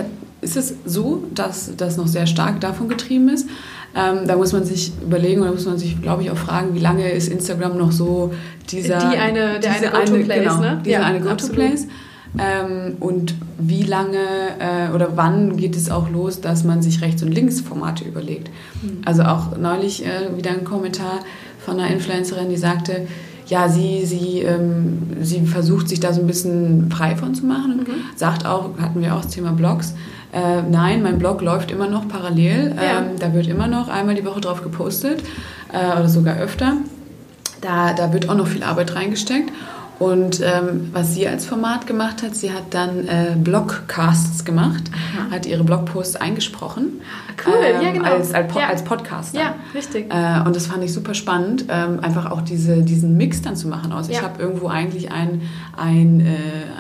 ist es so, dass das noch sehr stark davon getrieben ist. Ähm, da muss man sich überlegen oder muss man sich, glaube ich, auch fragen, wie lange ist Instagram noch so dieser... Die eine- der diese eine Go-To-Place, genau, ne? Dieser Ja, eine. Go-To-Place. Ähm, und wie lange äh, oder wann geht es auch los, dass man sich Rechts- und Links-Formate überlegt? Mhm. Also auch neulich äh, wieder ein Kommentar von einer Influencerin, die sagte, ja, sie, sie, ähm, sie versucht sich da so ein bisschen frei von zu machen Mhm. sagt auch, hatten wir auch das Thema Blogs, äh, nein, mein Blog läuft immer noch parallel, Ja. ähm, da wird immer noch einmal die Woche drauf gepostet äh, oder sogar öfter. Da, da wird auch noch viel Arbeit reingesteckt. Und ähm, was sie als Format gemacht hat, sie hat dann äh, Blogcasts gemacht, hat ihre Blogposts eingesprochen. Cool, ja, ähm, genau. Als, als, Po- Ja. als Podcaster. Ja, richtig. Äh, und das fand ich super spannend, ähm, einfach auch diese, diesen Mix dann zu machen aus. Ich Ja. habe irgendwo eigentlich ein, ein, äh,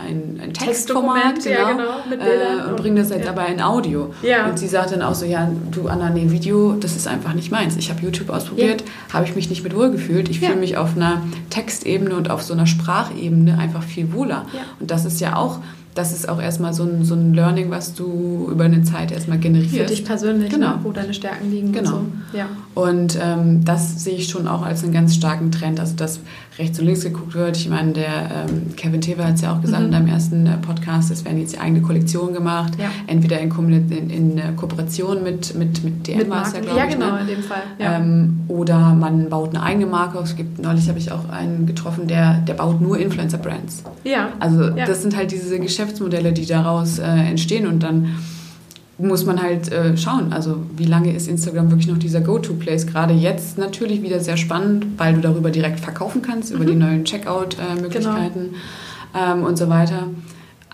ein, ein Textformat Textdokument, ja, genau, mit Bildern äh, und bringe das jetzt ja. aber in Audio. Ja. Und sie sagt dann auch so, ja, du Anna, nee, Video, das ist einfach nicht meins. Ich habe YouTube ausprobiert, habe ich mich nicht mit wohl gefühlt. Ich Ja. fühle mich auf einer Textebene und auf so einer Sprachebene einfach viel wohler. Ja. Und das ist ja auch, das ist auch erstmal so ein, so ein Learning, was du über eine Zeit erstmal generierst. Für dich persönlich, Genau. ne? wo deine Stärken liegen Genau. und so. Ja. Und ähm, das sehe ich schon auch als einen ganz starken Trend, also dass rechts und links geguckt wird. Ich meine, der ähm, Kevin Tever hat es ja auch gesagt Mhm. in deinem ersten äh, Podcast, es werden jetzt eigene Kollektion gemacht, Ja. entweder in, in, in äh, Kooperation mit, mit, mit DM war es ja, glaube Ja, ich. genau, ne? in dem Fall. Ja. Ähm, oder man baut eine eigene Marke. Es gibt, neulich habe ich auch einen getroffen, der, der baut nur Influencer-Brands. ja. Also das sind halt diese Geschäftsmodelle, die daraus äh, entstehen und dann muss man halt äh, schauen, also wie lange ist Instagram wirklich noch dieser Go-To-Place? Gerade jetzt natürlich wieder sehr spannend, weil du darüber direkt verkaufen kannst, über Mhm. die neuen Checkout-Möglichkeiten ähm, und so weiter.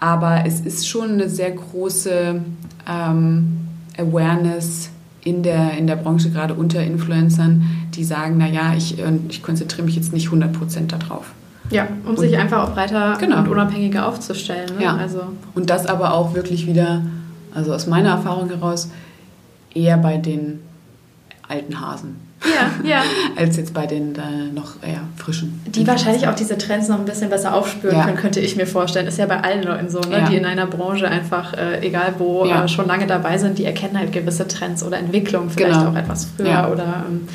aber es ist schon eine sehr große ähm, Awareness in der, in der Branche, gerade unter Influencern, die sagen, naja, ich, äh, ich konzentriere mich jetzt nicht 100% darauf. Ja, um und, sich einfach auch breiter genau. und unabhängiger aufzustellen. Ne? Ja. Also. Und das aber auch wirklich wieder, also aus meiner Erfahrung heraus, eher bei den alten Hasen. Ja, ja. als jetzt bei den äh, noch eher frischen. Die wahrscheinlich auch diese Trends noch ein bisschen besser aufspüren ja. können, könnte ich mir vorstellen. Ist ja bei allen Leuten so, ne? Ja. die in einer Branche einfach, äh, egal wo, ja. äh, schon lange dabei sind, die erkennen halt gewisse Trends oder Entwicklungen vielleicht genau. auch etwas früher oder ähm,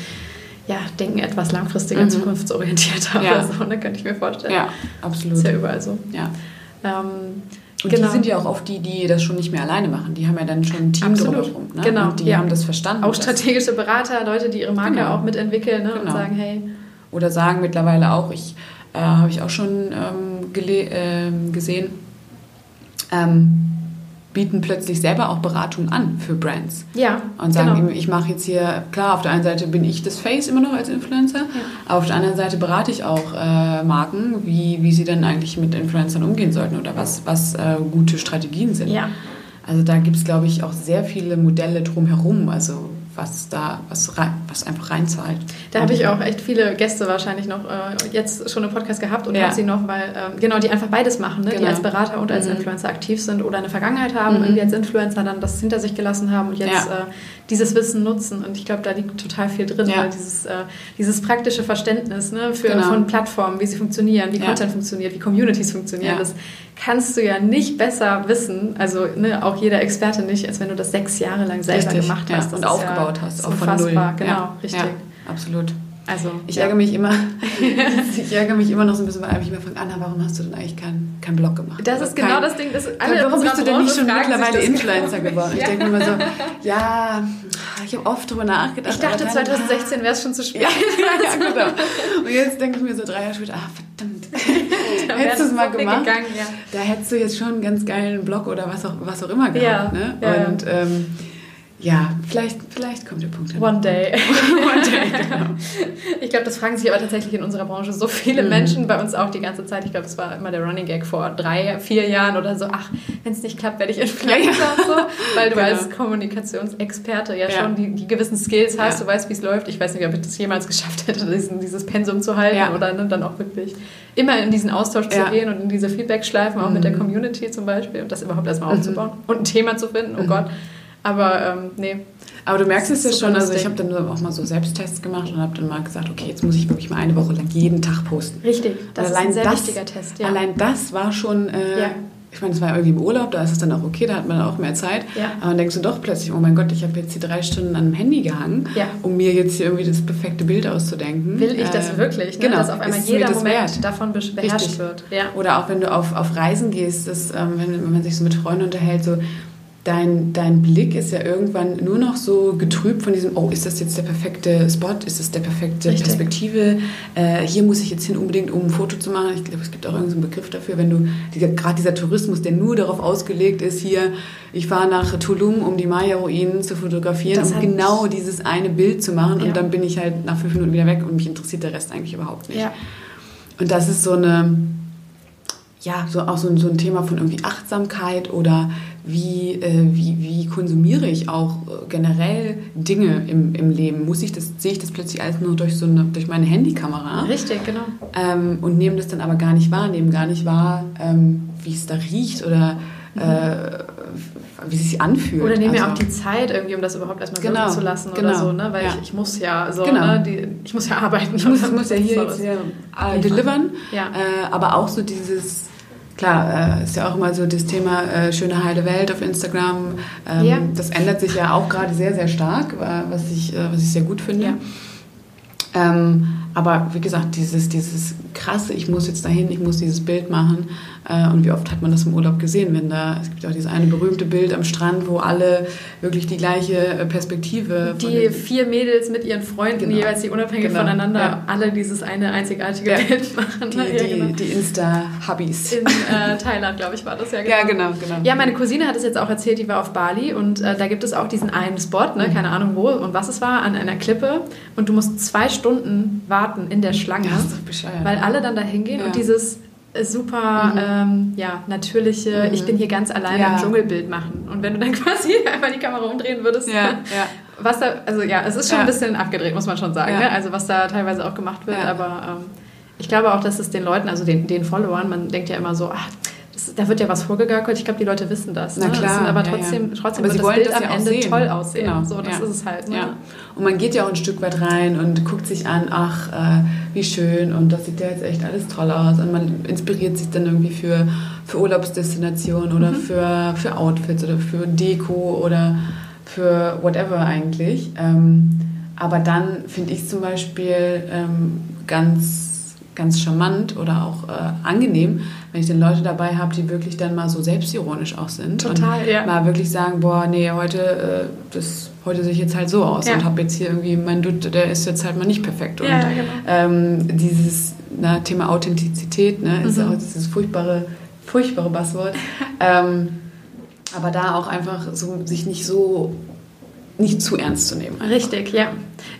ja, denken etwas langfristiger, mhm. zukunftsorientierter oder so, ne? könnte ich mir vorstellen. Ja, absolut. Ist ja überall so. Ja. Ähm, und genau. die sind ja auch oft die, die das schon nicht mehr alleine machen. Die haben ja dann schon ein Team drumherum. Ne? Genau. Und die ja. haben das verstanden. Auch strategische Berater, Leute, die ihre Marke genau. auch mitentwickeln ne? genau. und sagen, hey. Oder sagen mittlerweile auch, ich äh, habe ich auch schon ähm, äh, gesehen, ähm, bieten plötzlich selber auch Beratung an für Brands. Ja. Und sagen, genau. ich mache jetzt hier, klar, auf der einen Seite bin ich das Face immer noch als Influencer, ja. aber auf der anderen Seite berate ich auch äh, Marken, wie, wie sie dann eigentlich mit Influencern umgehen sollten oder was, was äh, gute Strategien sind. Ja. Also da gibt es, glaube ich, auch sehr viele Modelle drumherum. Also was da, was, rein, was einfach reinzahlt. Da habe ich auch echt viele Gäste wahrscheinlich noch äh, jetzt schon im Podcast gehabt und ja. habe sie noch, weil ähm, genau, die einfach beides machen, ne? genau. die als Berater und als mhm. Influencer aktiv sind oder eine Vergangenheit haben, mhm. irgendwie als Influencer dann das hinter sich gelassen haben und jetzt ja. äh, dieses Wissen nutzen. Und ich glaube, da liegt total viel drin, ja. dieses, äh, dieses praktische Verständnis ne? Für, genau. von Plattformen, wie sie funktionieren, wie Content funktioniert, wie Communities funktionieren. Das kannst du ja nicht besser wissen, also ne, auch jeder Experte nicht, als wenn du das sechs Jahre lang selber Richtig, gemacht hast. und aufgebaut hast, auch von null. Genau, richtig. absolut. Also, ich ja. ärgere mich immer, ich ärgere mich immer noch so ein bisschen, weil ich mir frage, Anna, warum hast du denn eigentlich keinen kein Blog gemacht? Das ist genau das Ding, das alle Warum bist du denn nicht schon mittlerweile Influencer geworden? ja. Ich denke mir immer so, ja, ich habe oft drüber nachgedacht. Ich dachte, 2016 wäre es schon zu spät. Ja, ja, genau. Und jetzt denke ich mir so drei Jahre später, ah, verdammt, hättest du es mal gemacht, gegangen, ja. da hättest du jetzt schon einen ganz geilen Blog oder was auch, was auch immer gehabt. Ne? Und ähm, ja, vielleicht, vielleicht kommt der Punkt. Hin. One day. One day, genau. Ich glaube, das fragen sich aber tatsächlich in unserer Branche so viele mhm. Menschen, bei uns auch die ganze Zeit. Ich glaube, das war immer der Running Gag vor drei, vier Jahren oder so. Ach, wenn es nicht klappt, werde ich Influencer ja, ja. und so. Weil du genau. als Kommunikationsexperte ja, ja. schon die, die, gewissen Skills hast, du weißt, wie es läuft. Ich weiß nicht, ob ich das jemals geschafft hätte, diesen, dieses Pensum zu halten oder ne, dann auch wirklich immer in diesen Austausch zu gehen und in diese Feedback-Schleifen, auch mhm. mit der mhm. Community zum Beispiel und das überhaupt erstmal mhm. aufzubauen und ein Thema zu finden. Oh mhm. Gott. Aber ähm, nee. Aber du merkst es ja schon, also ich habe dann auch mal so Selbsttests gemacht und habe dann mal gesagt, okay, jetzt muss ich wirklich mal eine Woche lang jeden Tag posten. Richtig, das allein ist ein sehr das, wichtiger Test. Ja. Allein das war schon, äh, ja. ich meine, es war irgendwie im Urlaub, da ist es dann auch okay, da hat man auch mehr Zeit. Ja. Aber dann denkst du doch plötzlich, oh mein Gott, ich habe jetzt hier drei Stunden an dem Handy gehangen, um mir jetzt hier irgendwie das perfekte Bild auszudenken. Will ich das äh, wirklich? Ne? Genau, dass auf einmal jeder Moment wert. davon beherrscht Richtig. wird. Oder auch wenn du auf, auf Reisen gehst, das, ähm, wenn, wenn man sich so mit Freunden unterhält, so dein, dein Blick ist ja irgendwann nur noch so getrübt von diesem, oh, ist das jetzt der perfekte Spot, ist das der perfekte Richtig. Perspektive, äh, hier muss ich jetzt hin unbedingt, um ein Foto zu machen. Ich glaube, es gibt auch irgendeinen Begriff dafür, wenn du, gerade dieser Tourismus, der nur darauf ausgelegt ist, hier, ich fahre nach Tulum, um die Maya-Ruinen zu fotografieren, das um genau dieses eine Bild zu machen ja. und dann bin ich halt nach fünf Minuten wieder weg und mich interessiert der Rest eigentlich überhaupt nicht. Ja. Und das ist so eine, ja, so auch so, so ein Thema von irgendwie Achtsamkeit oder wie, äh, wie, wie konsumiere ich auch äh, generell Dinge im, im Leben? Muss ich das, sehe ich das plötzlich alles nur durch, so eine, durch meine Handykamera? Richtig, genau. Ähm, und nehme das dann aber gar nicht wahr, nehme gar nicht wahr, ähm, wie es da riecht oder mhm. äh, wie es sich anfühlt. Oder nehme also, mir auch die Zeit irgendwie, um das überhaupt erstmal genau, zu lassen genau, oder so, ne? Weil ja. ich, ich muss ja so, genau. ne? Die, ich muss ja arbeiten. Ich muss, ich muss ja hier jetzt hier, äh, delivern. Ja. Äh, aber auch so dieses klar, äh, ist ja auch immer so das Thema äh, schöne heile Welt auf Instagram. Ähm, ja. Das ändert sich ja auch gerade sehr, sehr stark, was ich, äh, was ich sehr gut finde. Ja. Ähm, aber wie gesagt, dieses, dieses krasse, ich muss jetzt dahin, ich muss dieses Bild machen. Äh, und wie oft hat man das im Urlaub gesehen, wenn da, es gibt auch dieses eine berühmte Bild am Strand, wo alle wirklich die gleiche äh, Perspektive. Die vier Mädels mit ihren Freunden, genau. jeweils die unabhängig genau. voneinander, ja. alle dieses eine einzigartige ja. Bild machen. Die, ja, genau. die Insta-Hubbies. In äh, Thailand, glaube ich, war das ja genau. Ja, genau, genau. Ja, meine Cousine hat es jetzt auch erzählt, die war auf Bali und äh, da gibt es auch diesen einen Spot, ne, mhm. keine Ahnung wo und was es war, an einer Klippe und du musst zwei Stunden warten in der Schlange, das ist doch bescheuert. weil alle dann da hingehen und dieses super, mhm. ähm, ja, natürliche, mhm. ich bin hier ganz alleine ja. im Dschungelbild machen. Und wenn du dann quasi einfach die Kamera umdrehen würdest, ja, ja. was da, also ja, es ist schon ein bisschen abgedreht, muss man schon sagen, ne? also was da teilweise auch gemacht wird, aber ähm, ich glaube auch, dass es den Leuten, also den, den Followern, man denkt ja immer so, ach, da wird ja was vorgegaukelt. Ich glaube, die Leute wissen das. Na ne? klar. Das aber trotzdem, ja, ja. trotzdem aber wird das Bild das am Ende sehen. toll aussehen. Genau. So, das ja. ist es halt. Ne? Ja. Und man geht ja auch ein Stück weit rein und guckt sich an, ach, äh, wie schön und das sieht ja jetzt echt alles toll aus. Und man inspiriert sich dann irgendwie für, für Urlaubsdestinationen oder mhm. für, für Outfits oder für Deko oder für whatever eigentlich. Ähm, aber dann finde ich zum Beispiel ähm, ganz ganz charmant oder auch äh, angenehm, wenn ich dann Leute dabei habe, die wirklich dann mal so selbstironisch auch sind. Total, und ja. Mal wirklich sagen, boah, nee, heute, äh, das, heute sehe ich jetzt halt so aus ja. und habe jetzt hier irgendwie, mein Dude, der ist jetzt halt mal nicht perfekt. Und ja, genau. ähm, dieses na, Thema Authentizität ne, ist mhm. auch dieses furchtbare, furchtbare Buzzword. ähm, aber da auch einfach so, sich nicht so nicht zu ernst zu nehmen. Einfach. Richtig, ja.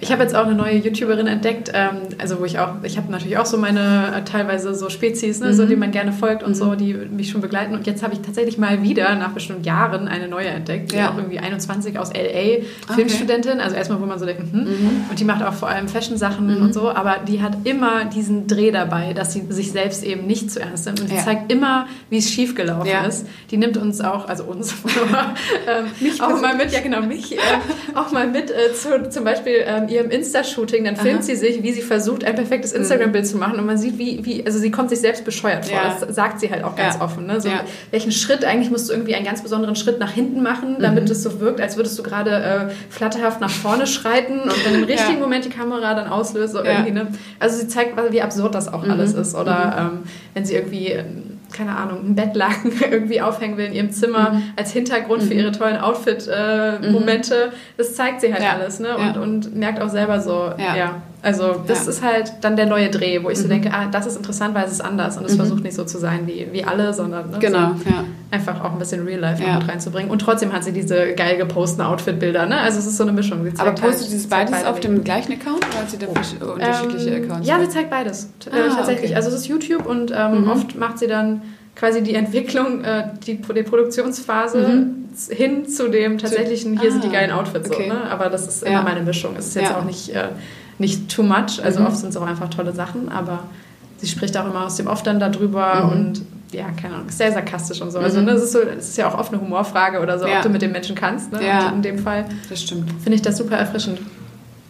Ich habe jetzt auch eine neue YouTuberin entdeckt, ähm, also wo ich auch, ich habe natürlich auch so meine äh, teilweise so Spezies, ne, mhm. so, die man gerne folgt und mhm. so, die mich schon begleiten. Und jetzt habe ich tatsächlich mal wieder nach bestimmten Jahren eine neue entdeckt, die ja. auch irgendwie 21 aus LA, Filmstudentin, also erstmal, wo man so denkt, hm, mhm. und die macht auch vor allem Fashion-Sachen mhm. und so, aber die hat immer diesen Dreh dabei, dass sie sich selbst eben nicht zu ernst nimmt. Und sie ja. zeigt immer, wie es schiefgelaufen ja. ist. Die nimmt uns auch, also uns, ähm, mich auch mal mit, ja genau, mich, äh, auch mal mit äh, zu, zum Beispiel ähm, ihrem Insta-Shooting, dann filmt Aha. sie sich, wie sie versucht, ein perfektes mhm. Instagram-Bild zu machen und man sieht, wie, wie, also sie kommt sich selbst bescheuert vor. Ja. Das sagt sie halt auch ganz ja. offen. Ne? So, ja. Welchen Schritt, eigentlich musst du irgendwie einen ganz besonderen Schritt nach hinten machen, damit mhm. es so wirkt, als würdest du gerade äh, flatterhaft nach vorne schreiten und dann im richtigen Moment die Kamera dann auslöst. So irgendwie, ne? Also sie zeigt, wie absurd das auch mhm. alles ist. Oder mhm. ähm, wenn sie irgendwie ähm, keine Ahnung, ein Bettlaken irgendwie aufhängen will in ihrem Zimmer mhm. als Hintergrund mhm. für ihre tollen Outfit-Momente. Äh, mhm. Das zeigt sie halt ja. alles, ne? Und, ja. und merkt auch selber so, ja. ja. Also das ist halt dann der neue Dreh, wo ich so mhm. denke, ah, das ist interessant, weil es ist anders und es mhm. versucht nicht so zu sein wie, wie alle, sondern ne, genau, so einfach auch ein bisschen Real Life mit reinzubringen. Und trotzdem hat sie diese geil geposteten Outfit-Bilder, ne? Also es ist so eine Mischung. Aber postet halt, sie beides auf dem gleichen Account oder hat sie da oh. unterschiedliche ähm, Accounts? Ja, sie zeigt beides. Äh, ah, tatsächlich. Okay. Also es ist YouTube und ähm, mhm. oft macht sie dann quasi die Entwicklung, äh, die, die Produktionsphase mhm. hin zu dem tatsächlichen, hier ah, sind die geilen Outfits. Okay. So, ne? Aber das ist immer ja. meine Mischung. Es ist jetzt ja. auch nicht, äh, nicht too much. Also mhm. oft sind es auch einfach tolle Sachen, aber sie spricht auch immer aus dem Off dann darüber mhm. und ja, keine Ahnung, sehr sarkastisch und so. Also mhm. ne, es, ist so, es ist ja auch oft eine Humorfrage oder so, ja. ob du mit dem Menschen kannst. Ne? Ja. Und in dem Fall das stimmt. finde ich das super erfrischend.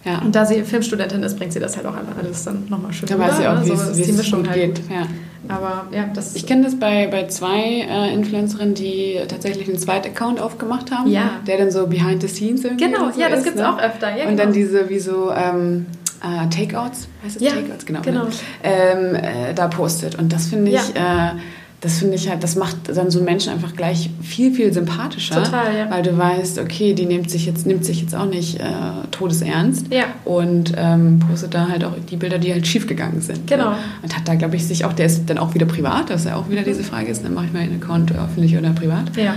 Ja. Und da sie Filmstudentin ist, bringt sie das halt auch alles dann nochmal schön Da weiß sie auch, ne? wie, so, es, wie es gut halt geht. Ja. Aber ja, das. Ich kenne das bei, bei zwei äh, Influencerinnen, die tatsächlich einen zweiten Account aufgemacht haben. Ja. Der dann so behind the scenes irgendwie. Genau, so ja, das gibt es ne? auch öfter. Ja, und genau. dann diese wie so. Ähm, äh, Takeouts, heißt es ja, Takeouts, genau. genau. Ne? Ähm, äh, da postet. Und das finde ich, ja. Das finde ich halt, das macht dann so einen Menschen einfach gleich viel, viel sympathischer. Total, ja. Weil du weißt, okay, die nimmt sich jetzt, nimmt sich jetzt auch nicht äh, todesernst. Ja. Und ähm, postet da halt auch die Bilder, die halt schiefgegangen sind. Genau. Ne? Und hat da, glaube ich, sich auch, der ist dann auch wieder privat, das ist ja auch wieder diese Frage ist, dann mache ich mal einen Account öffentlich oder privat. Ja.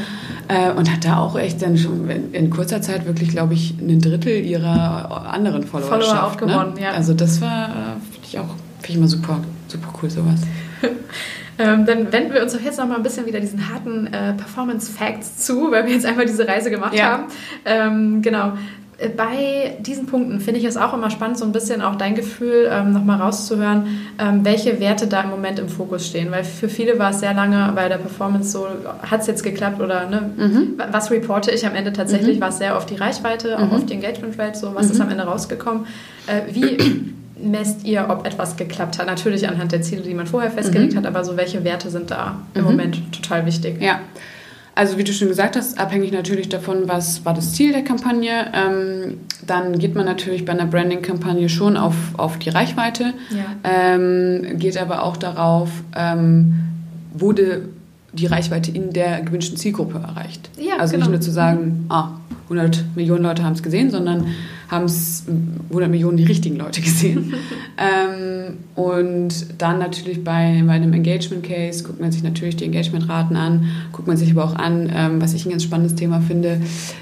Äh, und hat da auch echt dann schon in, in kurzer Zeit wirklich, glaube ich, ein Drittel ihrer anderen Follower, Follower aufgewonnen. Ne? Ja. Also das war, äh, finde ich auch, finde ich immer super, super cool sowas. Ähm, dann wenden wir uns doch jetzt noch mal ein bisschen wieder diesen harten äh, Performance Facts zu, weil wir jetzt einmal diese Reise gemacht ja. haben. Ähm, genau. Äh, bei diesen Punkten finde ich es auch immer spannend, so ein bisschen auch dein Gefühl ähm, nochmal rauszuhören, ähm, welche Werte da im Moment im Fokus stehen. Weil für viele war es sehr lange bei der Performance so, hat es jetzt geklappt oder ne, mhm. was reporte ich am Ende tatsächlich? Mhm. War es sehr auf die Reichweite, auch mhm. auf die Engagement Rate, so was ist mhm. am Ende rausgekommen? Äh, wie messt ihr, ob etwas geklappt hat? Natürlich anhand der Ziele, die man vorher festgelegt mhm. hat, aber so welche Werte sind da im mhm. Moment total wichtig? Ja. Also wie du schon gesagt hast, abhängig natürlich davon, was war das Ziel der Kampagne. Ähm, dann geht man natürlich bei einer Branding-Kampagne schon auf, auf die Reichweite, ja. ähm, geht aber auch darauf, ähm, wurde die Reichweite in der gewünschten Zielgruppe erreicht. Ja, also genau. nicht nur zu sagen, ah, 100 Millionen Leute haben es gesehen, sondern haben es 100 Millionen die richtigen Leute gesehen. ähm, und dann natürlich bei, bei einem Engagement Case guckt man sich natürlich die Engagementraten an, guckt man sich aber auch an, ähm, was ich ein ganz spannendes Thema finde.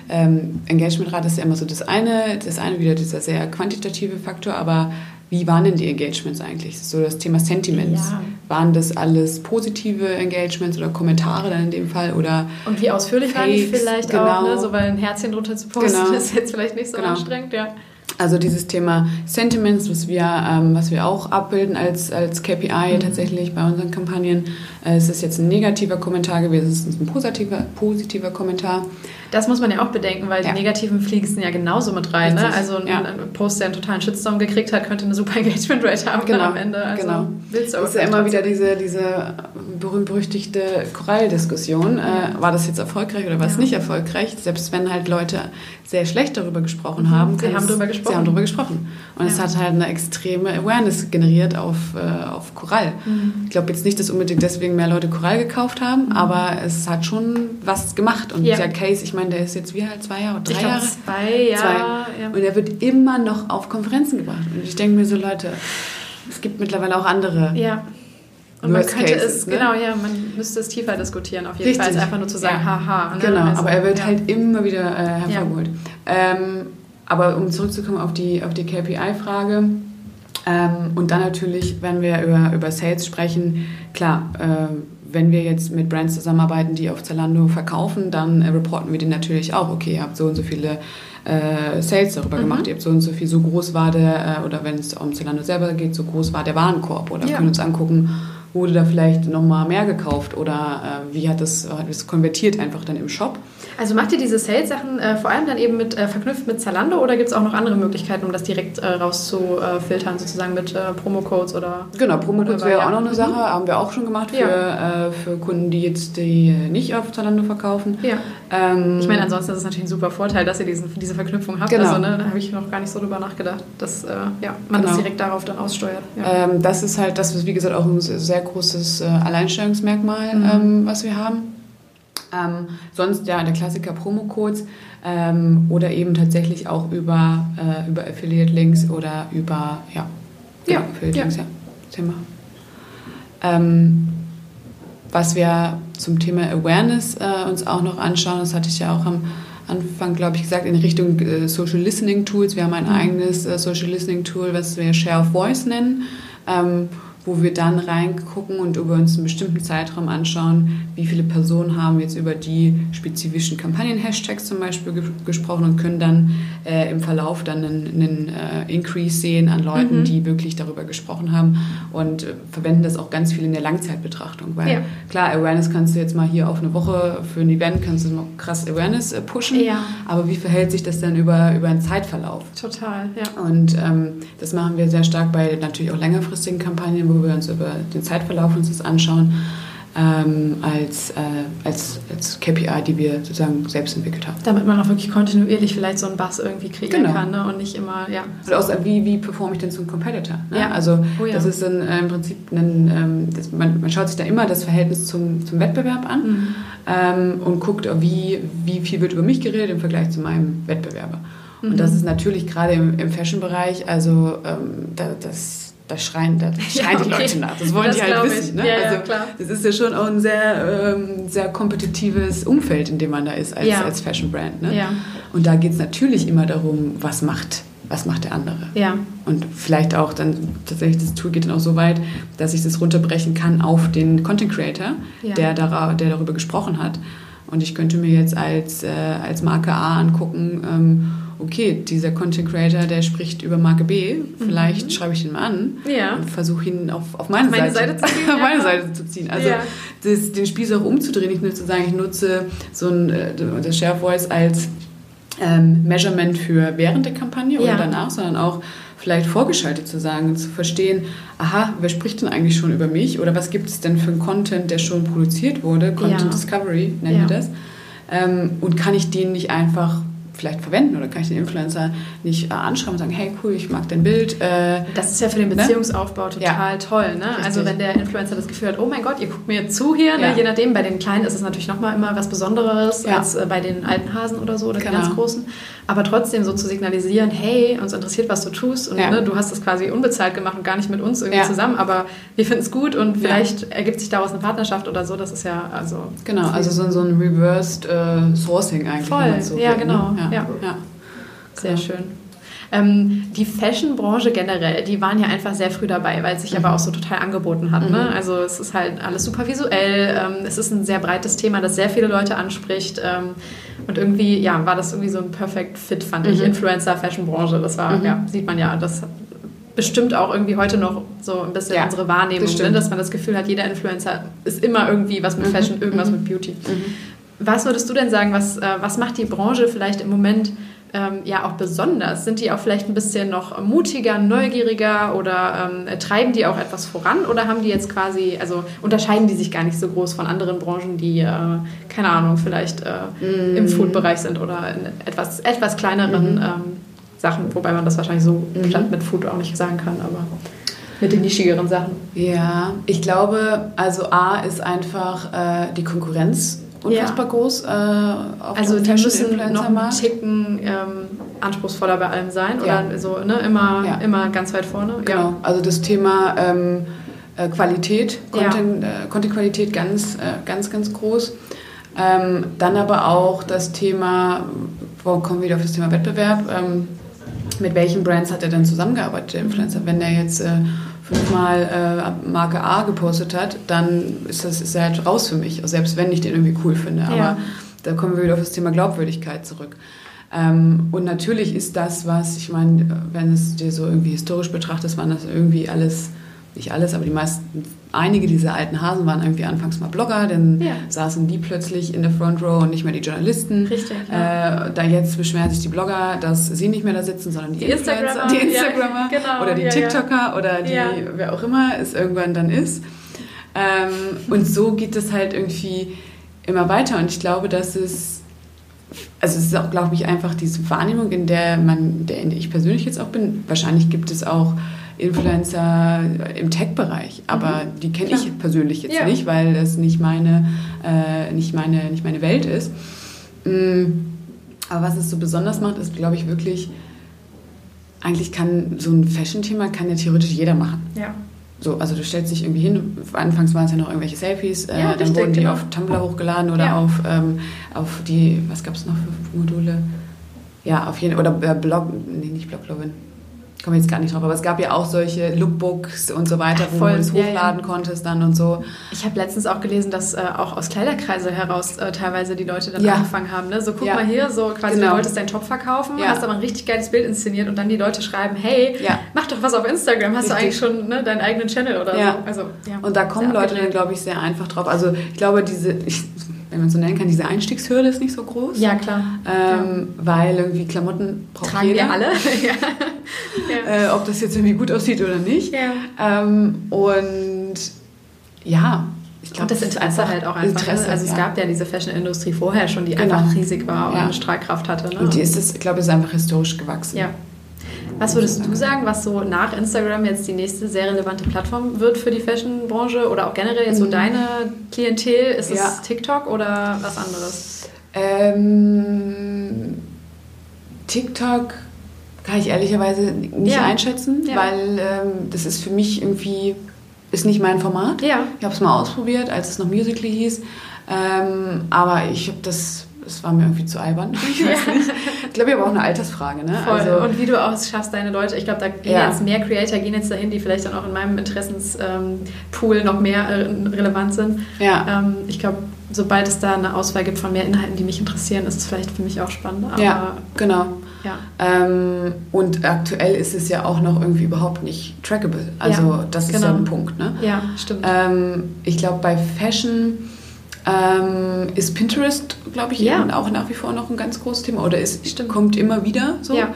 Ähm, Engagementrate ist ja immer so das eine, das eine wieder dieser sehr quantitative Faktor, aber wie waren denn die Engagements eigentlich? So das Thema Sentiments. Ja. Waren das alles positive Engagements oder Kommentare dann in dem Fall? Oder Und wie ausführlich Fakes, waren die vielleicht genau. auch, ne? so weil ein Herzchen drunter zu posten genau. ist jetzt vielleicht nicht so genau. anstrengend, ja. Also dieses Thema Sentiments, was wir, ähm, was wir auch abbilden als, als KPI mhm. tatsächlich bei unseren Kampagnen. Äh, es ist jetzt ein negativer Kommentar gewesen, es ist ein positiver, positiver Kommentar. Das muss man ja auch bedenken, weil ja. die negativen fließen ja genauso mit rein. Ne? Also ein, ja. ein, Post, der einen totalen Shitstorm gekriegt hat, könnte eine super Engagement Rate haben genau. am Ende. Also genau. Willst du auch das ist ja immer wieder diese, diese berühmt-berüchtigte Korall-Diskussion. Äh, war das jetzt erfolgreich oder war es nicht erfolgreich? Selbst wenn halt Leute sehr schlecht darüber gesprochen haben. Sie haben darüber gesprochen. Sie haben darüber gesprochen. Und es hat halt eine extreme Awareness generiert auf, äh, auf Korall. Mhm. Ich glaube jetzt nicht, dass unbedingt deswegen mehr Leute Korall gekauft haben, mhm. aber es hat schon was gemacht. Und der Case, ich meine, der ist jetzt wie halt zwei Jahre, drei ich Jahre? Zwei, ja. Zwei. Und er wird immer noch auf Konferenzen gebracht. Und ich denke mir so, Leute, es gibt mittlerweile auch andere. Ja. Und man könnte Cases, es, ne? genau, ja, man müsste es tiefer diskutieren, auf jeden Richtig. Fall, als einfach nur zu sagen, ja. haha. Ne? Genau, also, aber er wird ja. halt immer wieder äh, hervorgeholt. Ja. Ähm, aber um zurückzukommen auf die, auf die KPI-Frage, ähm, und dann natürlich, wenn wir über, über Sales sprechen, klar, äh, wenn wir jetzt mit Brands zusammenarbeiten, die auf Zalando verkaufen, dann äh, reporten wir denen natürlich auch, okay, ihr habt so und so viele äh, Sales darüber mhm. gemacht, ihr habt so und so viel, so groß war der, äh, oder wenn es um Zalando selber geht, so groß war der Warenkorb. Oder ja. können uns angucken, wurde da vielleicht nochmal mehr gekauft oder äh, wie hat das, hat das konvertiert einfach dann im Shop. Also macht ihr diese Sales-Sachen äh, vor allem dann eben mit äh, verknüpft mit Zalando oder gibt es auch noch andere Möglichkeiten, um das direkt äh, rauszufiltern, sozusagen mit äh, Promo-Codes oder? Genau, Promo-Codes wäre ja. auch noch eine Sache, mhm. haben wir auch schon gemacht für, ja. Äh, für Kunden, die jetzt die nicht auf Zalando verkaufen. Ja. Ähm, ich meine, ansonsten ist es natürlich ein super Vorteil, dass ihr diesen, diese Verknüpfung habt. Genau. Also ne, da habe ich noch gar nicht so drüber nachgedacht, dass ja, man genau. das direkt darauf dann aussteuert. Ja. Ähm, das ist halt das, was wie gesagt auch ein sehr großes Alleinstellungsmerkmal, mhm. ähm, was wir haben. Ähm, sonst ja der Klassiker Promo-Codes ähm, oder eben tatsächlich auch über, äh, über Affiliate-Links oder über, ja, ja, Affiliate-Links, ja. ja. Thema. Ähm, was wir zum Thema Awareness äh, uns auch noch anschauen, das hatte ich ja auch am Anfang, glaube ich, gesagt, in Richtung äh, Social Listening Tools. Wir haben ein mhm. eigenes äh, Social Listening Tool, was wir Share of Voice nennen. Wo wir dann reingucken und über uns einen bestimmten Zeitraum anschauen, wie viele Personen haben jetzt über die spezifischen Kampagnen-Hashtags zum Beispiel ge gesprochen und können dann äh, im Verlauf dann einen, einen äh, Increase sehen an Leuten, mhm. die wirklich darüber gesprochen haben und äh, verwenden das auch ganz viel in der Langzeitbetrachtung, weil ja. klar, Awareness kannst du jetzt mal hier auf eine Woche für ein Event, kannst du mal krass Awareness äh, pushen, ja. aber wie verhält sich das dann über, über einen Zeitverlauf? Total, ja. Und ähm, das machen wir sehr stark bei natürlich auch längerfristigen Kampagnen, wo wir uns über den Zeitverlauf uns das anschauen, ähm, als, äh, als, als KPI, die wir sozusagen selbst entwickelt haben. Damit man auch wirklich kontinuierlich vielleicht so einen Bass irgendwie kriegen genau. kann ne? und nicht immer, ja. Also aus, wie, wie performe ich denn zum Competitor? Ne? Ja. Also oh, ja. das ist dann äh, im Prinzip, ein, ähm, das, man, man schaut sich da immer das Verhältnis zum, zum Wettbewerb an mhm. ähm, und guckt, wie, wie viel wird über mich geredet im Vergleich zu meinem Wettbewerber. Mhm. Und das ist natürlich gerade im, im Fashion-Bereich, also ähm, da, das da schreien, da schreien ja, die Leute nach. Das wollen das die halt wissen. Ne? Ja, also, ja, das ist ja schon auch ein sehr, ähm, sehr kompetitives Umfeld, in dem man da ist als, als Fashion Brand. Ne? Und da geht es natürlich immer darum, was macht, was macht der andere. Ja. Und vielleicht auch dann tatsächlich das Tool geht dann auch so weit, dass ich das runterbrechen kann auf den Content Creator, der, dar der darüber gesprochen hat. Und ich könnte mir jetzt als, äh, als Marke A angucken, ähm, okay, dieser Content Creator, der spricht über Marke B, vielleicht mhm. schreibe ich ihn mal an ja. und versuche ihn auf, auf meine, auf meine Seite, Seite, zu ziehen. auf meine Seite zu ziehen. Also ja. das, den Spieß auch umzudrehen, nicht nur zu sagen, ich nutze so ein, äh, das Share Voice als ähm, Measurement für während der Kampagne oder danach, sondern auch vielleicht vorgeschaltet zu sagen, zu verstehen, aha, wer spricht denn eigentlich schon über mich oder was gibt es denn für einen Content, der schon produziert wurde, Content Discovery nennen wir das, ähm, und kann ich den nicht einfach vielleicht verwenden oder kann ich den Influencer nicht äh, anschreiben und sagen, hey cool, ich mag dein Bild. Äh, das ist ja für den ne? Beziehungsaufbau ne? total ja. toll. Ne? Also wenn der Influencer das Gefühl hat, oh mein Gott, ihr guckt mir zu hier, ne? ja. ne? je nachdem, bei den Kleinen ist es natürlich nochmal immer was Besonderes ja. als äh, bei den alten Hasen oder so oder genau. den ganz Großen. Aber trotzdem so zu signalisieren, hey, uns interessiert, was du tust und ne, du hast das quasi unbezahlt gemacht und gar nicht mit uns irgendwie zusammen, aber wir finden es gut und vielleicht ergibt sich daraus eine Partnerschaft oder so, das ist ja also... Genau, also so, so ein Reversed äh, Sourcing eigentlich. Voll, so ja will, ne? Ja. ja. ja. Sehr genau. schön. Ähm, die Fashion-Branche generell, die waren ja einfach sehr früh dabei, weil es sich mhm. aber auch so total angeboten hat. Ne? Mhm. Also es ist halt alles super visuell, ähm, es ist ein sehr breites Thema, das sehr viele Leute anspricht. Ähm, und irgendwie, ja, war das irgendwie so ein Perfect Fit, fand ich, mhm. Influencer-Fashion-Branche. Das war, mhm. ja, sieht man ja, das bestimmt auch irgendwie heute noch so ein bisschen ja, unsere Wahrnehmung, das ne? dass man das Gefühl hat, jeder Influencer ist immer irgendwie was mit mhm. Fashion, irgendwas mit Beauty. Was würdest du denn sagen, was, äh, was macht die Branche vielleicht im Moment ähm, ja auch besonders? Sind die auch vielleicht ein bisschen noch mutiger, neugieriger oder ähm, treiben die auch etwas voran oder haben die jetzt quasi, also unterscheiden die sich gar nicht so groß von anderen Branchen, die, äh, keine Ahnung, vielleicht äh, mm. im Food-Bereich sind oder in etwas, etwas kleineren mm. ähm, Sachen, wobei man das wahrscheinlich so mm. mit Food auch nicht sagen kann, aber mit den nischigeren Sachen. Ja, ich glaube, also A ist einfach äh, die Konkurrenz unfassbar ja. groß. Äh, also die müssen noch einen Ticken ähm, anspruchsvoller bei allem sein oder ja. so, ne? immer, ja. immer ganz weit vorne. Genau, also das Thema ähm, äh, Qualität, Content, äh, Content-Qualität ganz, äh, ganz, ganz groß. Ähm, dann aber auch das Thema, wo kommen wir wieder auf das Thema Wettbewerb, ähm, mit welchen Brands hat er denn zusammengearbeitet, der Influencer? Wenn der jetzt äh, fünfmal äh, Marke A gepostet hat, dann ist das ist er halt raus für mich, selbst wenn ich den irgendwie cool finde. Aber ja. da kommen wir wieder auf das Thema Glaubwürdigkeit zurück. Ähm, und natürlich ist das, was, ich meine, wenn es dir so irgendwie historisch betrachtest, waren das irgendwie alles nicht alles, aber die meisten, einige dieser alten Hasen waren irgendwie anfangs mal Blogger, dann ja. saßen die plötzlich in der Front Row und nicht mehr die Journalisten. Richtig. Ja. Äh, da jetzt beschweren sich die Blogger, dass sie nicht mehr da sitzen, sondern die, die Instagrammer, die Instagrammer ja, genau, oder die TikToker oder die, wer auch immer es irgendwann dann ist. Ähm, und so geht es halt irgendwie immer weiter und ich glaube, dass es also es ist auch, glaube ich, einfach diese Wahrnehmung, in der man, der, in der ich persönlich jetzt auch bin. Wahrscheinlich gibt es auch Influencer im Tech-Bereich, aber mhm. die kenne ich persönlich jetzt ja. nicht, weil das nicht meine, äh, nicht, meine, nicht meine Welt ist. Mm, aber was es so besonders macht, ist, glaube ich, wirklich, eigentlich kann so ein Fashion-Thema kann ja theoretisch jeder machen. Ja. So, also du stellst dich irgendwie hin, anfangs waren es ja noch irgendwelche Selfies, äh, ja, dann richtig, wurden die genau. auf Tumblr hochgeladen oder ja. auf, ähm, auf die, was gab es noch für Module? Ja, auf jeden Fall, oder äh, Blog, nee, nicht Blog, Bloglovin, komme jetzt gar nicht drauf, aber es gab ja auch solche Lookbooks und so weiter, wo Voll, du es hochladen ja, ja. konntest dann und so. Ich habe letztens auch gelesen, dass äh, auch aus Kleiderkreise heraus äh, teilweise die Leute dann ja. angefangen haben. Ne? So guck mal hier, so quasi genau. du wolltest deinen Top verkaufen, hast aber ein richtig geiles Bild inszeniert und dann die Leute schreiben, hey, mach doch was auf Instagram, hast richtig. du eigentlich schon ne, deinen eigenen Channel oder so. Also, und da kommen Leute dann, glaube ich, sehr einfach drauf. Also ich glaube, diese, ich, wenn man so nennen kann, diese Einstiegshürde ist nicht so groß. Ja, klar. Ähm, ja. Weil irgendwie Klamotten braucht Tragen jeder. wir alle. ja. äh, ob das jetzt irgendwie gut aussieht oder nicht. Ja. Ähm, und ja, ich glaube, das Interesse halt auch einfach. Interesse, also es ja. gab ja diese Fashion-Industrie vorher schon, die genau. einfach riesig war und eine Strahlkraft hatte. Ne? Und die ist es, ich glaube, ist einfach historisch gewachsen. Ja. Was würdest du sagen, was so nach Instagram jetzt die nächste sehr relevante Plattform wird für die Fashion-Branche oder auch generell jetzt so mhm. deine Klientel? Ist es ja. TikTok oder was anderes? Ähm, TikTok kann ich ehrlicherweise nicht ja. einschätzen, ja. weil ähm, das ist für mich irgendwie ist nicht mein Format. Ja. Ich habe es mal ausprobiert, als es noch Musically hieß, ähm, aber ich habe das es war mir irgendwie zu albern. Ich weiß nicht. Ich glaube, ich habe auch eine Altersfrage. Ne? Voll. Also, und wie du auch es schaffst, deine Leute, ich glaube, da gehen ja. jetzt mehr Creator gehen jetzt dahin, die vielleicht dann auch in meinem Interessenspool noch mehr äh, relevant sind. Ja. Ähm, ich glaube, sobald es da eine Auswahl gibt von mehr Inhalten, die mich interessieren, ist es vielleicht für mich auch spannend. Aber, ja, genau. Ja. Ähm, und aktuell ist es ja auch noch irgendwie überhaupt nicht trackable. Also ja, das ist genau. ja ein Punkt. Ne? Ja, stimmt. Ähm, ich glaube, bei Fashion ähm, ist Pinterest, glaube ich, ja. auch nach wie vor noch ein ganz großes Thema oder ist, Stimmt. kommt immer wieder so. Ja.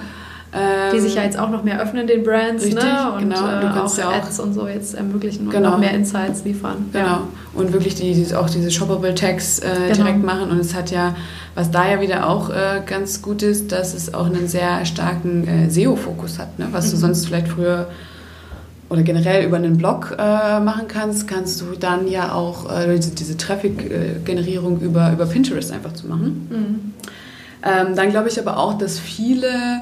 Ähm, die sich ja jetzt auch noch mehr öffnen, den Brands, richtig, ne? Und genau. du äh, auch ja Ads und so jetzt ermöglichen und genau. noch mehr Insights liefern. Genau. Ja. Und wirklich die, die, auch diese Shoppable Tags äh, genau. direkt machen. Und es hat ja, was da ja wieder auch äh, ganz gut ist, dass es auch einen sehr starken äh, SEO-Fokus hat, ne? was mhm. du sonst vielleicht früher oder generell über einen Blog äh, machen kannst, kannst du dann ja auch äh, diese, diese Traffic-Generierung über, über Pinterest einfach zu machen. Mhm. Ähm, dann glaube ich aber auch, dass viele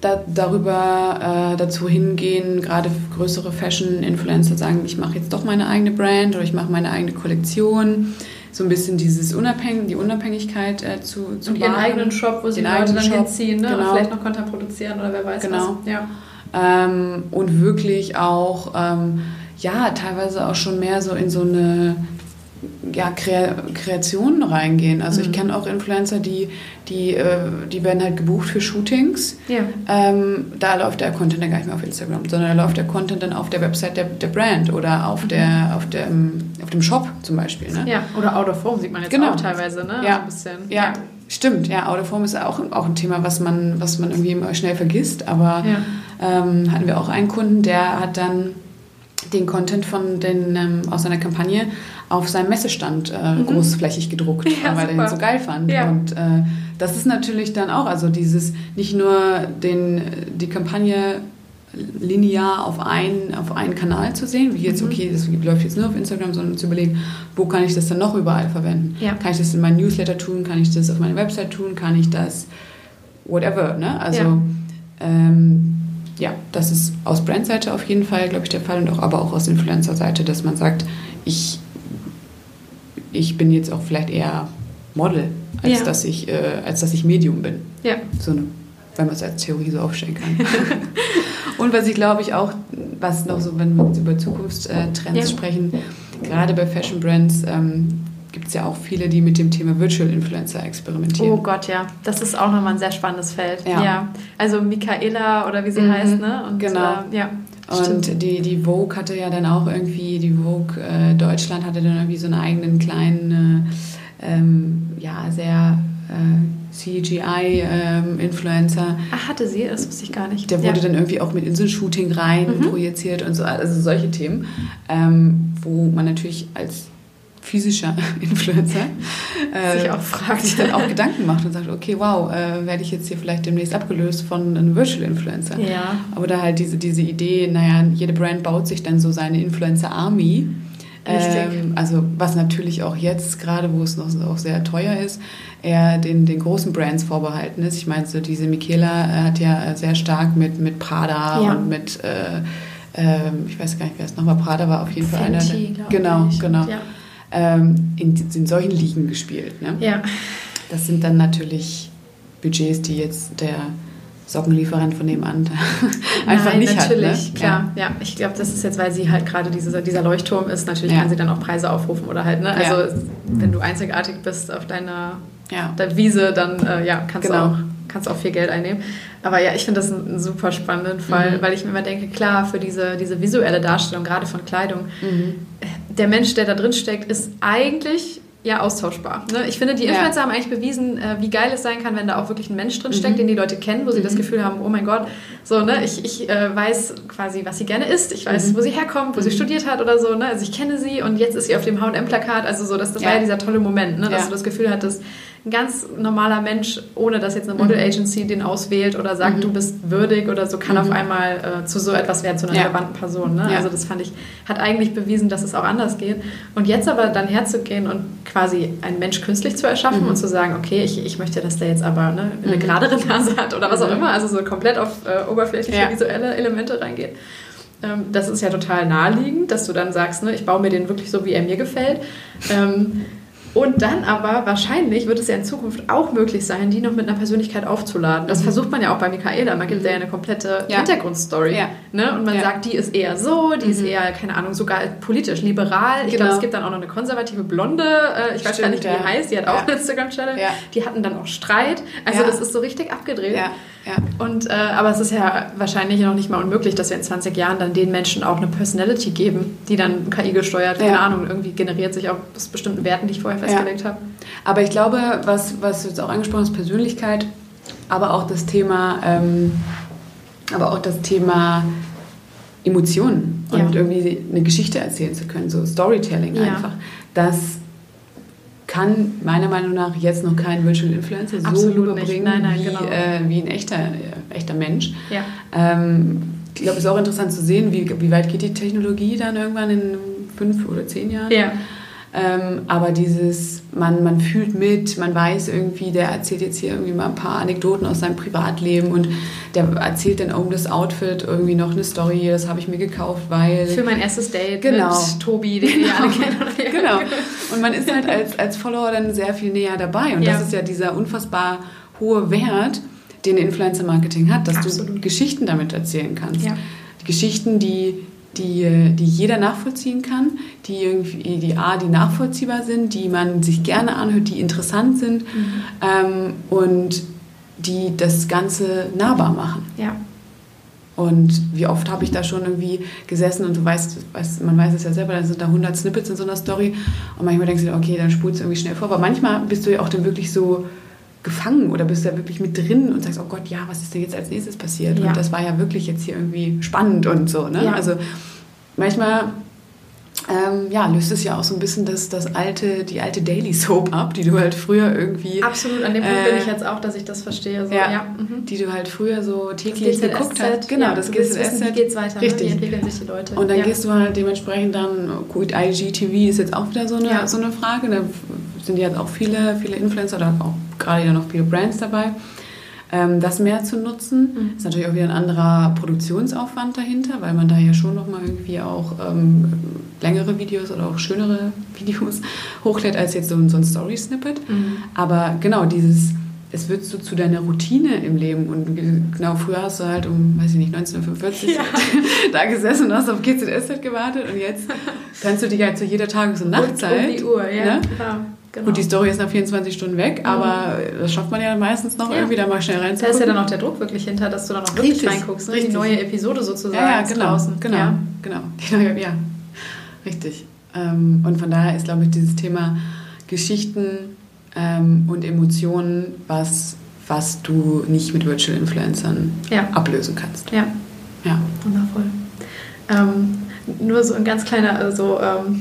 da, darüber äh, dazu hingehen, gerade größere Fashion-Influencer sagen, ich mache jetzt doch meine eigene Brand oder ich mache meine eigene Kollektion so ein bisschen dieses Unabhängig, die Unabhängigkeit äh, zu, zu Und ihren wahren. eigenen Shop, wo sie Den Leute dann Shop, hinziehen ne? genau. und vielleicht noch Content produzieren oder wer weiß Genau. was. Ja. Ähm, und wirklich auch, ähm, ja, teilweise auch schon mehr so in so eine ja, Krea Kreation reingehen. Also ich Mhm. kenne auch Influencer, die, die, äh, die werden halt gebucht für Shootings. Ja. Ähm, da läuft der Content dann gar nicht mehr auf Instagram, sondern da läuft der Content dann auf der Website der, der Brand oder auf, der, auf, dem, auf dem Shop zum Beispiel. Ne? Mhm. ja, oder Out of Home sieht man jetzt Genau. auch teilweise, ne? Ja. So ein bisschen. Ja, stimmt. Ja, Out of Home ist auch, auch ein Thema, was man, was man irgendwie immer schnell vergisst. Aber Ja. ähm, hatten wir auch einen Kunden, der hat dann den Content von den, ähm, aus seiner Kampagne auf seinem Messestand äh, großflächig gedruckt, Ja, weil er super. ihn so geil fand. Ja. Und äh, das ist natürlich dann auch, also dieses nicht nur den, die Kampagne linear auf einen, auf einen Kanal zu sehen, wie jetzt, okay, das läuft jetzt nur auf Instagram, sondern zu überlegen, wo kann ich das dann noch überall verwenden? Ja. Kann ich das in meinen Newsletter tun? Kann ich das auf meiner Website tun? Kann ich das whatever, ne? Also Ja. ähm, ja, das ist aus Brandseite auf jeden Fall, glaube ich, der Fall und auch aber auch aus Influencer-Seite, dass man sagt, ich, ich bin jetzt auch vielleicht eher Model, als, Ja. dass, ich, äh, als dass ich Medium bin. ja. So eine, wenn man es als Theorie so aufstellen kann. und was ich glaube ich auch, was noch so, wenn wir jetzt über Zukunftstrends Ja. sprechen, gerade bei Fashion Brands ähm, gibt es ja auch viele, die mit dem Thema Virtual Influencer experimentieren. Oh Gott, ja. Das ist auch nochmal ein sehr spannendes Feld. Ja. Also Michaela oder wie sie Mhm. heißt, ne? Und, Genau. Äh, ja. Stimmt. Und die, die Vogue hatte ja dann auch irgendwie, die Vogue äh, Deutschland hatte dann irgendwie so einen eigenen kleinen, äh, ähm, ja, sehr äh, CGI-Influencer. Ach, hatte sie? Das wusste ich gar nicht. Der wurde ja. dann irgendwie auch mit Inselshooting rein Mhm. projiziert und so, also solche Themen, ähm, wo man natürlich als physischer Influencer äh, Sich auch fragt. sich dann auch Gedanken macht und sagt, okay, wow, äh, werde ich jetzt hier vielleicht demnächst abgelöst von einem Virtual Influencer. Ja. Aber da halt diese, diese Idee, naja, jede Brand baut sich dann so seine Influencer-Army. Richtig. Ähm, also was natürlich auch jetzt, gerade wo es noch auch sehr teuer ist, eher den, den großen Brands vorbehalten ist. Ich meine, so diese Michaela äh, hat ja äh, sehr stark mit, mit Prada Ja. und mit, äh, ähm, ich weiß gar nicht, wer es nochmal, Prada war auf jeden Fall einer. Genau, ich. genau. Ja. Ähm, in, in solchen Ligen gespielt. Ne? ja. Das sind dann natürlich Budgets, die jetzt der Sockenlieferant von nebenan einfach Nein, nicht natürlich, hat. Ne? klar. Ja. ich glaube, das ist jetzt, weil sie halt gerade diese, dieser Leuchtturm ist, natürlich Ja. kann sie dann auch Preise aufrufen oder halt, ne? Also Ja. wenn du einzigartig bist auf deiner, Ja. deiner Wiese, dann äh, ja, kannst Genau. du auch kannst auch viel Geld einnehmen. Aber ja, ich finde das einen, einen super spannenden Fall, Mhm. weil ich mir immer denke, klar, für diese, diese visuelle Darstellung, gerade von Kleidung, Mhm. der Mensch, der da drin steckt, ist eigentlich ja austauschbar. Ne? Ich finde, die Ja. Influencer haben eigentlich bewiesen, äh, wie geil es sein kann, wenn da auch wirklich ein Mensch drin steckt, Mhm. den die Leute kennen, wo sie das Mhm. Gefühl haben, oh mein Gott, so, ne, ich, ich äh, weiß quasi, was sie gerne isst, ich weiß, Mhm. wo sie herkommt, wo sie Mhm. studiert hat oder so, ne? Also ich kenne sie und jetzt ist sie auf dem H&M-Plakat, also so, das, das war Ja. ja dieser tolle Moment, ne? Dass Ja. du das Gefühl hattest, ein ganz normaler Mensch, ohne dass jetzt eine Model-Agency den auswählt oder sagt, Mhm. du bist würdig oder so, kann Mhm. auf einmal äh, zu so etwas werden, zu einer Ja. relevanten Person. Ne? Ja. Also das fand ich, hat eigentlich bewiesen, dass es auch anders geht. Und jetzt aber dann herzugehen und quasi einen Mensch künstlich zu erschaffen Mhm. und zu sagen, okay, ich, ich möchte, dass der jetzt aber ne, eine Mhm. geradere Nase hat oder was auch Mhm. immer, also so komplett auf äh, oberflächliche Ja. visuelle Elemente reingeht. Ähm, das ist ja total naheliegend, dass du dann sagst, ne, ich baue mir den wirklich so, wie er mir gefällt. Ähm, und dann aber wahrscheinlich wird es ja in Zukunft auch möglich sein, die noch mit einer Persönlichkeit aufzuladen. Das Mhm. versucht man ja auch bei Michaela. Man gibt ja eine komplette Ja. Hintergrundstory. Ja. Ne? Und man Ja. sagt, die ist eher so, die ist Mhm. eher, keine Ahnung, sogar politisch, liberal. Ich Genau. glaube, es gibt dann auch noch eine konservative Blonde, äh, ich weiß gar Stimmt, nicht, wie die heißt, die hat auch Ja. einen Instagram-Channel. Die hatten dann auch Streit. Also das ist so richtig abgedreht. Und, äh, aber es ist ja wahrscheinlich noch nicht mal unmöglich, dass wir in 20 Jahren dann den Menschen auch eine Personality geben, die dann KI gesteuert, keine. Ahnung, irgendwie generiert sich aus bestimmten Werten, die ich vorher festgelegt habe. Aber ich glaube, was, was du jetzt auch angesprochen hast, Persönlichkeit, aber auch das Thema, ähm, aber auch das Thema Emotionen und Ja. irgendwie eine Geschichte erzählen zu können, so Storytelling Ja. einfach. Das kann meiner Meinung nach jetzt noch kein Virtual Influencer so Absolut rüberbringen Nein, nein, wie, genau. äh, wie ein echter, äh, echter Mensch. Ja. Ähm, ich glaube, es ist auch interessant zu sehen, wie, wie weit geht die Technologie dann irgendwann in fünf oder zehn Jahren. Ja. Ähm, aber dieses, man, man fühlt mit, man weiß irgendwie, der erzählt jetzt hier irgendwie mal ein paar Anekdoten aus seinem Privatleben und der erzählt dann um das Outfit irgendwie noch eine Story, das habe ich mir gekauft, weil... Für mein erstes Date genau. mit Tobi, den genau. wir alle kennen. genau. Und man ist halt als, als Follower dann sehr viel näher dabei und ja. das ist ja dieser unfassbar hohe Wert, den Influencer-Marketing hat, dass Absolut. du Geschichten damit erzählen kannst. Ja. Die Geschichten, die die, die jeder nachvollziehen kann, die irgendwie die A, die nachvollziehbar sind, die man sich gerne anhört, die interessant sind mhm. ähm, und die das Ganze nahbar machen. Ja. Und wie oft habe ich da schon irgendwie gesessen und du weißt, weißt, man weiß es ja selber, dann sind da 100 Snippets in so einer Story und manchmal denkst du dir, okay, dann spulst du irgendwie schnell vor. Aber manchmal bist du ja auch dann wirklich so gefangen oder bist du da wirklich mit drin und sagst, oh Gott, ja, was ist denn jetzt als nächstes passiert? Ja. Und das war ja wirklich jetzt hier irgendwie spannend und so. Ne? Ja. Also manchmal ähm, ja, löst es ja auch so ein bisschen das, das alte, die alte Daily Soap ab, die du halt früher irgendwie. Absolut, an dem Punkt äh, bin ich jetzt auch, dass ich das verstehe. So, ja, ja. Mhm. Die du halt früher so täglich geguckt hast. Genau, ja, das GZSZ. Wie geht's weiter? Richtig. Ne? Wie entwickeln sich die Leute? Und dann ja. gehst du halt dementsprechend dann, gut, IGTV ist jetzt auch wieder so eine, so eine Frage. Da sind jetzt auch viele, viele Influencer oder auch gerade ja noch viele Brands dabei ähm, das mehr zu nutzen. Mhm. Ist natürlich auch wieder ein anderer Produktionsaufwand dahinter, weil man da ja schon nochmal irgendwie auch ähm, längere Videos oder auch schönere Videos hochlädt als jetzt so, so ein Story-Snippet. Mhm. Aber genau dieses es wird so zu deiner Routine im Leben. Und genau, früher hast du halt um, weiß ich nicht, 1945 ja. da gesessen und hast auf GZSZ gewartet und jetzt kannst du dich halt zu jeder Tages- und Nachtzeit. Um die Uhr, ja. Ne? ja. Genau. Gut, die Story ist nach 24 Stunden weg, mhm. aber das schafft man ja meistens noch ja. irgendwie da mal schnell reinzugucken. Da ist ja dann auch der Druck wirklich hinter, dass du dann auch wirklich richtig, reinguckst. Ne? Richtig. Die neue Episode sozusagen ja, ja, genau, draußen. Genau, ja. genau. Neue, ja, richtig. Ähm, und von daher ist, glaube ich, dieses Thema Geschichten ähm, und Emotionen, was, was du nicht mit Virtual Influencern ja. ablösen kannst. Ja. Ja. Wundervoll. Ähm, nur so ein ganz kleiner, also ähm,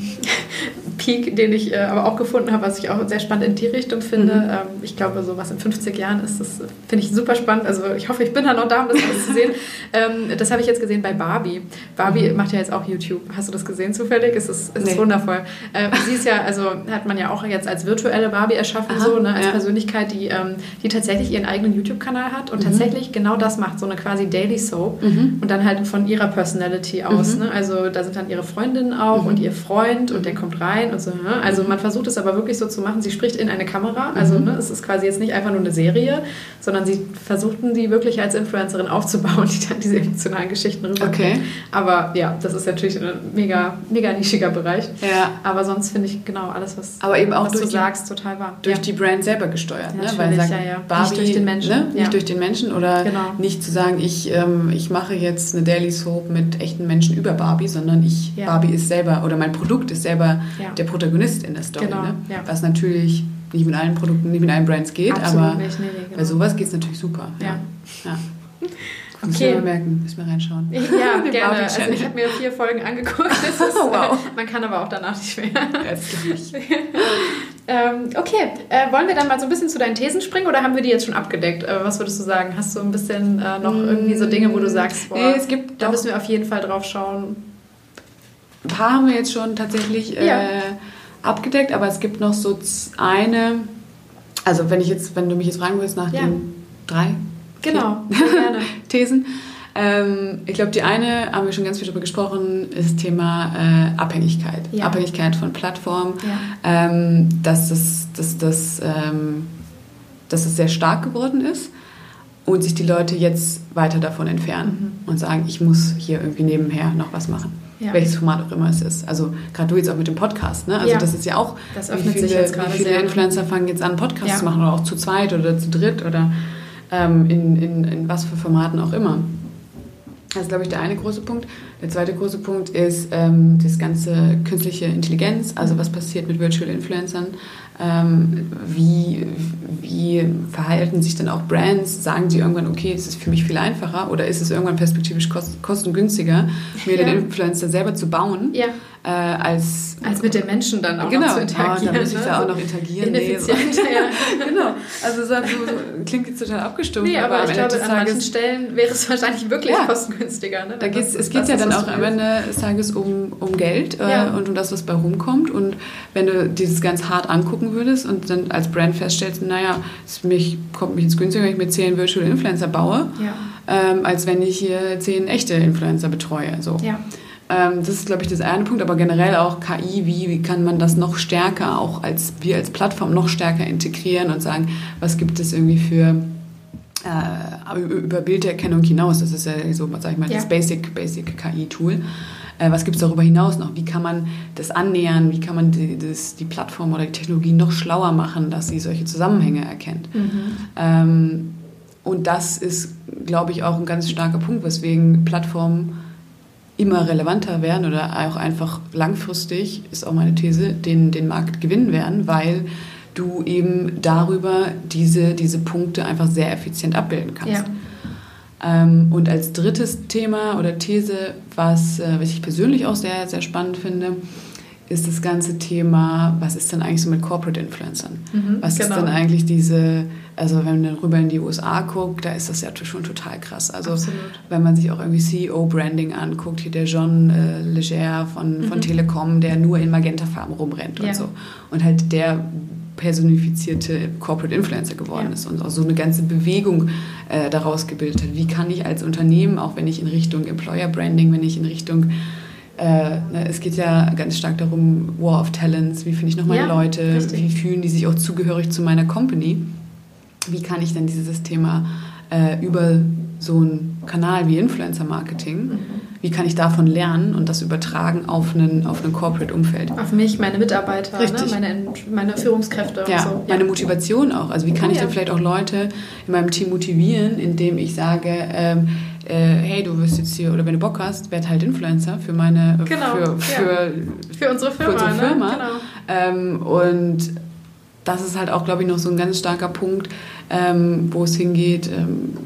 Peak, den ich äh, aber auch gefunden habe, was ich auch sehr spannend in die Richtung finde. Mhm. Ähm, ich glaube, so was in 50 Jahren ist, das finde ich super spannend. Also ich hoffe, ich bin da noch da, um das alles zu sehen. Ähm, das habe ich jetzt gesehen bei Barbie. Barbie mhm. macht ja jetzt auch YouTube. Hast du das gesehen zufällig? Es ist, es nee. ist wundervoll. Äh, sie ist ja, also hat man ja auch jetzt als virtuelle Barbie erschaffen, Aha, so, ne, als ja. Persönlichkeit, die, ähm, die tatsächlich ihren eigenen YouTube-Kanal hat und mhm. tatsächlich genau das macht, so eine quasi Daily Soap mhm. und dann halt von ihrer Personality aus. Mhm. Ne? Also da sind dann ihre Freundinnen auch mhm. und ihr Freund und der kommt rein und so. Ne? Also man versucht es aber wirklich so zu machen, sie spricht in eine Kamera, also mhm. ne, es ist quasi jetzt nicht einfach nur eine Serie, sondern sie versuchten die wirklich als Influencerin aufzubauen, die dann diese emotionalen Geschichten rüberbringen. Okay. Aber ja, das ist natürlich ein mega, mega nischiger Bereich. Ja. Aber sonst finde ich genau alles, was, aber eben auch was durch du die, sagst, total wahr. Durch ja. die Brand selber gesteuert, ne? Weil sagt, ja, ja. Barbie, nicht durch den Menschen. Ne? Nicht durch den Menschen oder genau. nicht zu sagen, ich, ähm, ich mache jetzt eine Daily Soap mit echten Menschen über Barbie, sondern ich, Barbie ist selber oder mein Produkt ist selber der Protagonist in der Story. Genau. Ne? Was natürlich nicht mit allen Produkten, nicht mit allen Brands geht, Absolut aber nicht, nee, genau. bei sowas geht es natürlich super. Ja. ja. Muss okay. mal merken, müssen wir reinschauen. Ja, gerne. Also ich habe mir vier Folgen angeguckt. Ist, wow. Man kann aber auch danach nicht mehr. Letztlich. ähm, okay, äh, wollen wir dann mal so ein bisschen zu deinen Thesen springen oder haben wir die jetzt schon abgedeckt? Äh, was würdest du sagen? Hast du ein bisschen äh, noch mm. irgendwie so Dinge, wo du sagst, boah, nee, es gibt da müssen wir auf jeden Fall drauf schauen? Ein paar haben wir jetzt schon tatsächlich ja. Äh, abgedeckt, aber es gibt noch so eine, also wenn ich jetzt, wenn du mich jetzt fragen willst nach ja. den drei genau. Thesen. Ähm, ich glaube, die eine, haben wir schon ganz viel darüber gesprochen, ist das Thema äh, Abhängigkeit. Ja. Abhängigkeit von Plattformen. Ja. Ähm, dass, das, dass, das, ähm, dass das sehr stark geworden ist und sich die Leute jetzt weiter davon entfernen mhm. und sagen, ich muss hier irgendwie nebenher noch was machen. Ja. Welches Format auch immer es ist. Also gerade du jetzt auch mit dem Podcast. Ne? Also ja. das ist ja auch, das öffnet wie viele, sich jetzt wie viele Influencer fangen jetzt an, Podcasts ja. zu machen oder auch zu zweit oder zu dritt oder ähm, in, in, in was für Formaten auch immer. Das ist, glaube ich, der eine große Punkt. Der zweite große Punkt ist ähm, das ganze künstliche Intelligenz, also was passiert mit Virtual Influencern, ähm, wie, wie verhalten sich dann auch Brands? Sagen sie irgendwann, okay, es ist für mich viel einfacher oder ist es irgendwann perspektivisch kost kostengünstiger, mir ja. den Influencer selber zu bauen? Ja äh, als, als mit den Menschen dann auch genau. noch zu interagieren. Oh, da muss ich da auch noch interagieren. Nee, so. ja. genau. Also so, so, klingt jetzt total abgestumpft. Nee, aber, aber ich glaube, an manchen Stellen wäre es wahrscheinlich wirklich kostengünstiger. Ne? Da geht's, es geht ja dann dann auch am Ende des Tages um, um Geld äh, und um das, was bei rumkommt. Und wenn du dieses ganz hart angucken würdest und dann als Brand feststellst, naja, es mich, kommt mich ins günstiger, wenn ich mir zehn Virtual Influencer baue, ja. ähm, als wenn ich hier zehn echte Influencer betreue. So. Ja. Ähm, das ist, glaube ich, das eine Punkt, aber generell auch KI, wie, wie kann man das noch stärker, auch als wir als Plattform noch stärker integrieren und sagen, was gibt es irgendwie für äh, über Bilderkennung hinaus, das ist ja so, sag ich mal, ja. das Basic, Basic KI-Tool. Äh, was gibt es darüber hinaus noch? Wie kann man das annähern? Wie kann man die, das, die Plattform oder die Technologie noch schlauer machen, dass sie solche Zusammenhänge erkennt? Mhm. Ähm, und das ist, glaube ich, auch ein ganz starker Punkt, weswegen Plattformen immer relevanter werden oder auch einfach langfristig, ist auch meine These, den, den Markt gewinnen werden, weil du eben darüber diese, diese Punkte einfach sehr effizient abbilden kannst. Ja. Ähm, und als drittes Thema oder These, was, äh, was ich persönlich auch sehr, sehr spannend finde, ist das ganze Thema, was ist denn eigentlich so mit Corporate Influencern? Mhm, was genau. ist denn eigentlich diese, also wenn man rüber in die USA guckt, da ist das ja schon total krass. Also Absolut. wenn man sich auch irgendwie CEO-Branding anguckt, hier der John äh, Leger von, von mhm. Telekom, der nur in Magenta-Farben rumrennt ja. und so. Und halt der personifizierte Corporate Influencer geworden ja. ist und auch so eine ganze Bewegung äh, daraus gebildet hat. Wie kann ich als Unternehmen, auch wenn ich in Richtung Employer Branding, wenn ich in Richtung äh, ne, es geht ja ganz stark darum, War of Talents, wie finde ich noch meine ja, Leute, richtig. wie fühlen die sich auch zugehörig zu meiner Company, wie kann ich denn dieses Thema äh, über so einen Kanal wie Influencer Marketing, mhm. wie kann ich davon lernen und das übertragen auf einen, auf ein Corporate-Umfeld? Auf mich, meine Mitarbeiter, ne? meine, meine Führungskräfte ja, so. meine Motivation auch. Also wie kann oh, ich ja. dann vielleicht auch Leute in meinem Team motivieren, indem ich sage, ähm, äh, hey, du wirst jetzt hier, oder wenn du Bock hast, werd halt Influencer für meine, genau, für, für, ja. für unsere Firma. Für unsere? Firma. Ne? Genau. Ähm, und das ist halt auch, glaube ich, noch so ein ganz starker Punkt, ähm, wo es hingeht ähm,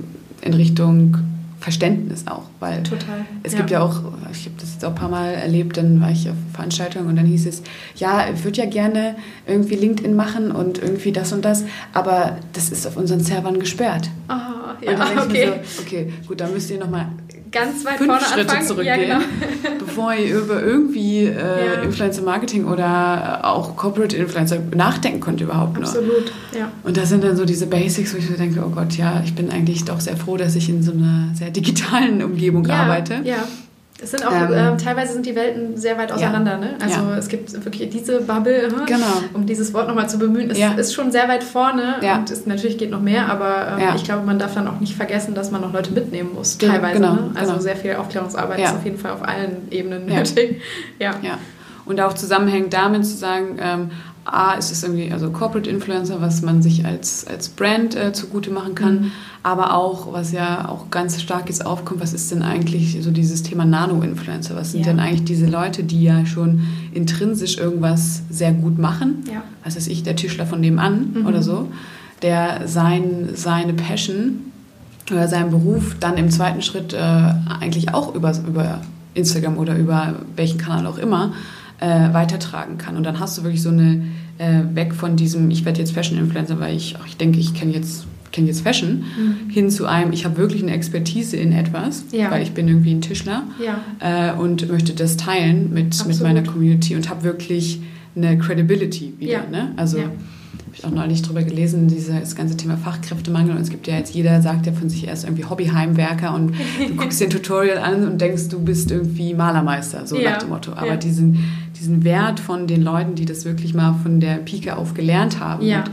in Richtung Verständnis auch, weil Total. es ja. gibt ja auch, ich habe das jetzt auch ein paar Mal erlebt, dann war ich auf Veranstaltungen und dann hieß es, ja, ich würde ja gerne irgendwie LinkedIn machen und irgendwie das und das, aber das ist auf unseren Servern gesperrt. Aha, ja, und dann okay. So, okay, gut, dann müsst ihr nochmal ganz weit fünf vorne Schritte anfangen. zurückgehen, ja, genau. bevor ihr über irgendwie äh, ja. Influencer Marketing oder auch Corporate Influencer nachdenken könnt überhaupt noch. Absolut, ja. Und das sind dann so diese Basics, wo ich so denke, oh Gott, ja, ich bin eigentlich doch sehr froh, dass ich in so einer sehr digitalen Umgebung ja, arbeite. Ja. Es sind auch, ähm, äh, teilweise sind die Welten sehr weit auseinander. Ja. Ne? Also ja. es gibt wirklich diese Bubble, genau. um dieses Wort nochmal zu bemühen, ist, ja. ist schon sehr weit vorne und ist, natürlich geht noch mehr, aber ähm, ich glaube, man darf dann auch nicht vergessen, dass man noch Leute mitnehmen muss, teilweise. Genau, ne? Also genau. sehr viel Aufklärungsarbeit ist auf jeden Fall auf allen Ebenen nötig. Ja. ja. Und auch zusammenhängend damit zu sagen, ähm, A, ist es irgendwie, also Corporate Influencer, was man sich als, als Brand äh, zugute machen kann, mhm. aber auch, was ja auch ganz stark jetzt aufkommt, was ist denn eigentlich so dieses Thema Nano-Influencer? Was sind ja. denn eigentlich diese Leute, die ja schon intrinsisch irgendwas sehr gut machen? Ja. Was weiß ich, der Tischler von nebenan mhm. oder so, der sein, seine Passion oder seinen Beruf dann im zweiten Schritt äh, eigentlich auch über, über Instagram oder über welchen Kanal auch immer äh, weitertragen kann. Und dann hast du wirklich so eine äh, weg von diesem, ich werde jetzt Fashion-Influencer, weil ich, ach, ich denke, ich kenne jetzt kenne jetzt Fashion, mhm. hin zu einem, ich habe wirklich eine Expertise in etwas, ja. weil ich bin irgendwie ein Tischler ja. äh, und möchte das teilen mit, mit meiner Community und habe wirklich eine Credibility wieder. Ja. Ne? Also habe ich auch neulich drüber gelesen, dieses ganze Thema Fachkräftemangel und es gibt ja jetzt, jeder sagt ja von sich erst irgendwie Hobbyheimwerker und du guckst dir ein Tutorial an und denkst, du bist irgendwie Malermeister, so nach dem Motto. Aber diesen diesen Wert von den Leuten, die das wirklich mal von der Pike auf gelernt haben. Ja. Und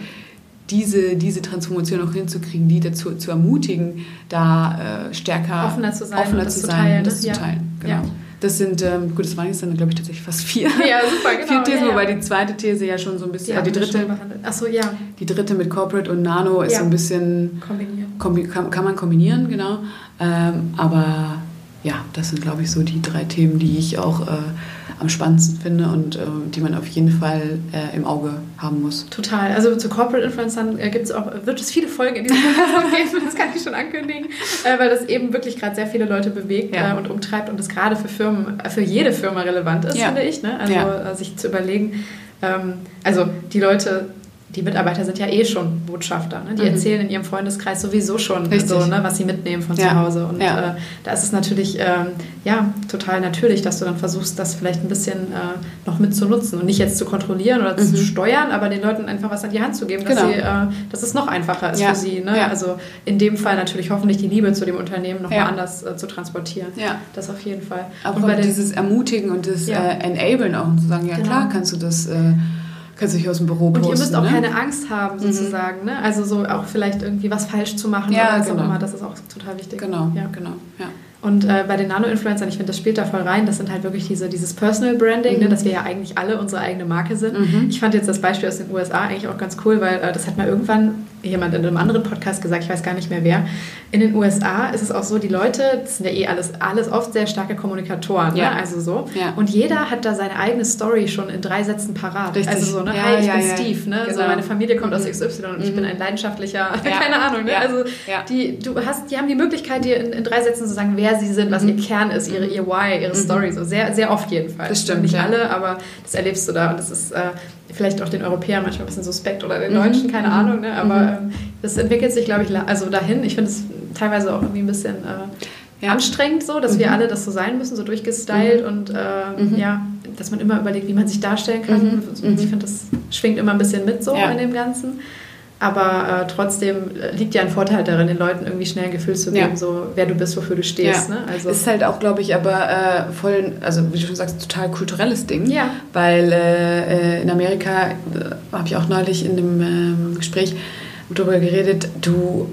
diese, diese Transformation auch hinzukriegen, die dazu zu ermutigen, da äh, stärker offener zu sein, offener zu, zu sein teilen, das ja. zu teilen. Genau. Ja. Das sind, ähm, gut, das waren jetzt dann, glaube ich, tatsächlich fast vier. Ja, super, genau. vier Thesen, ja, wobei die zweite These ja schon so ein bisschen, die, äh, die dritte, Achso, ja. Die dritte mit Corporate und Nano ist so ein bisschen, kombinieren. Kombi kann, kann, man kombinieren, genau. Ähm, aber ja, das sind, glaube ich, so die drei Themen, die ich auch äh, am spannendsten finde und äh, die man auf jeden Fall äh, im Auge haben muss. Total. Also zu Corporate Influencern äh, gibt's auch, wird es viele Folgen in diesem Podcast geben, das kann ich schon ankündigen, äh, weil das eben wirklich gerade sehr viele Leute bewegt ja. Äh, und umtreibt und das gerade für Firmen, äh, für jede Firma relevant ist, ja. finde ich. Ne? Also ja. sich zu überlegen, ähm, also die Leute die Mitarbeiter sind ja eh schon Botschafter. Ne? Die mhm. erzählen in ihrem Freundeskreis sowieso schon so, ne, was sie mitnehmen von ja. zu Hause. Und ja. äh, da ist es natürlich ähm, ja, total natürlich, dass du dann versuchst, das vielleicht ein bisschen äh, noch mitzunutzen und nicht jetzt zu kontrollieren oder mhm. zu steuern, aber den Leuten einfach was an die Hand zu geben, dass, genau. sie, äh, dass es noch einfacher ist ja. für sie. Ne? Also in dem Fall natürlich hoffentlich die Liebe zu dem Unternehmen noch mal anders äh, zu transportieren. Das auf jeden Fall. Aber und dieses Ermutigen und das äh, Enablen auch zu sagen, ja genau. klar kannst du das äh, Kannst du dich aus dem Büro posten, Und ihr müsst auch ne? keine Angst haben, mhm. sozusagen. Mhm. Ne? Also so auch vielleicht irgendwie was falsch zu machen ja, oder was genau. auch immer. Das ist auch total wichtig. Genau, ja. genau. Ja. Und äh, bei den Nano-Influencern, ich finde, das spielt da voll rein, das sind halt wirklich diese, dieses Personal Branding, ne, mhm. ne, dass wir ja eigentlich alle unsere eigene Marke sind. Mhm. Ich fand jetzt das Beispiel aus den USA eigentlich auch ganz cool, weil äh, das hat mal irgendwann jemand in einem anderen Podcast gesagt, ich weiß gar nicht mehr wer. In den USA ist es auch so, die Leute, das sind ja eh alles, alles oft sehr starke Kommunikatoren, ne? ja. ne? also so. Ja. Und jeder hat da seine eigene Story schon in drei Sätzen parat. Richtig. Also so, ne? Ja, hi, ich bin Steve, ne? Genau. So, meine Familie kommt aus mhm. XY und ich bin mhm. ein leidenschaftlicher, keine Ahnung, ne? Also die, du hast, die haben die Möglichkeit, dir in, in, drei Sätzen zu sagen, wer sie sind, was mhm. ihr Kern ist, ihre, ihr Why, ihre mhm. Story. So sehr, sehr oft jedenfalls. Das stimmt. Nicht alle, aber das erlebst du da und das ist äh, vielleicht auch den Europäern manchmal ein bisschen suspekt oder den Deutschen, keine Ahnung, ne? Aber ähm, das entwickelt sich, glaube ich, also dahin. Ich finde es teilweise auch irgendwie ein bisschen äh, ja. anstrengend so, dass mhm. wir alle das so sein müssen, so durchgestylt mhm. und äh, mhm. ja, dass man immer überlegt, wie man sich darstellen kann. Mhm. Mhm. Ich finde, das schwingt immer ein bisschen mit so ja. in dem Ganzen. Aber äh, trotzdem liegt ja ein Vorteil darin, den Leuten irgendwie schnell ein Gefühl zu geben, ja. so wer du bist, wofür du stehst. Ja. Ne? Also ist halt auch, glaube ich, aber äh, voll, also wie du schon sagst, total kulturelles Ding. Ja. Weil äh, in Amerika, äh, habe ich auch neulich in einem ähm, Gespräch darüber geredet, du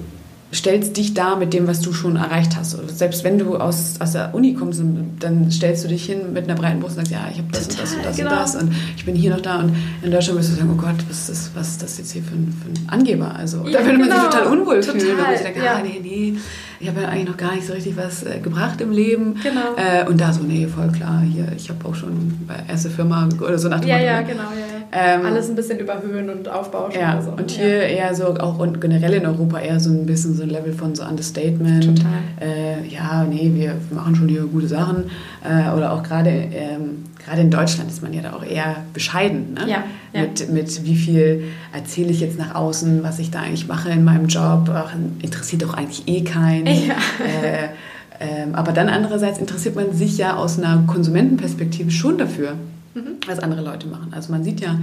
stellst dich da mit dem, was du schon erreicht hast. Selbst wenn du aus, aus der Uni kommst, dann stellst du dich hin mit einer breiten Brust und sagst, ja, ich habe das, und das und das genau. und das und ich bin hier noch da. Und in Deutschland wirst du sagen, oh Gott, was ist das, was ist das jetzt hier für ein, für ein Angeber? Also ja, da würde genau. man sich total unwohl total. fühlen. Wenn man sich denkt, ja. ah, nee, nee, ich habe ja eigentlich noch gar nicht so richtig was äh, gebracht im Leben. Genau. Äh, und da so, nee, voll klar, hier, ich habe auch schon bei erste Firma oder so nach dem Ja, Motto, ja, genau, ja. Ähm, Alles ein bisschen überhöhen und aufbauschen. Ja, so. und hier ja. eher so, auch und generell in Europa eher so ein bisschen so ein Level von so Understatement. Total. Äh, ja, nee, wir machen schon hier gute Sachen. Äh, oder auch gerade ähm, gerade in Deutschland ist man ja da auch eher bescheiden. Ne? Ja, ja. Mit, mit wie viel erzähle ich jetzt nach außen, was ich da eigentlich mache in meinem Job. Ach, interessiert doch eigentlich eh keinen. Ja. Äh, ähm, aber dann andererseits interessiert man sich ja aus einer Konsumentenperspektive schon dafür mhm. was andere Leute machen. Also man sieht ja,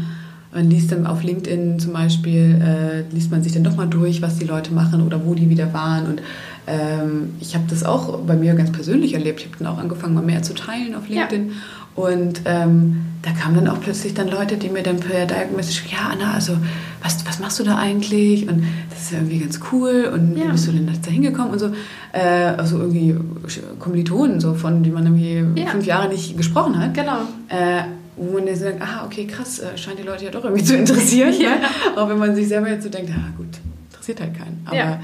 man liest dann auf LinkedIn zum Beispiel, äh, liest man sich dann doch mal durch, was die Leute machen oder wo die wieder waren. Und ähm, ich habe das auch bei mir ganz persönlich erlebt. Ich habe dann auch angefangen, mal mehr zu teilen auf LinkedIn. Ja. Und ähm, da kamen dann auch plötzlich dann Leute, die mir dann per Message, ja Anna, also was, was machst du da eigentlich? Und das ist ja irgendwie ganz cool. Und ja. wie bist du denn da hingekommen? Und so, äh, also irgendwie Kommilitonen, so von, die man irgendwie ja. fünf Jahre nicht gesprochen hat. Genau. Äh, wo man dann sagt, ah, okay, krass, äh, scheint die Leute ja doch irgendwie zu interessieren. ja. ne? Auch wenn man sich selber jetzt so denkt, ja gut, interessiert halt keinen. Aber ja.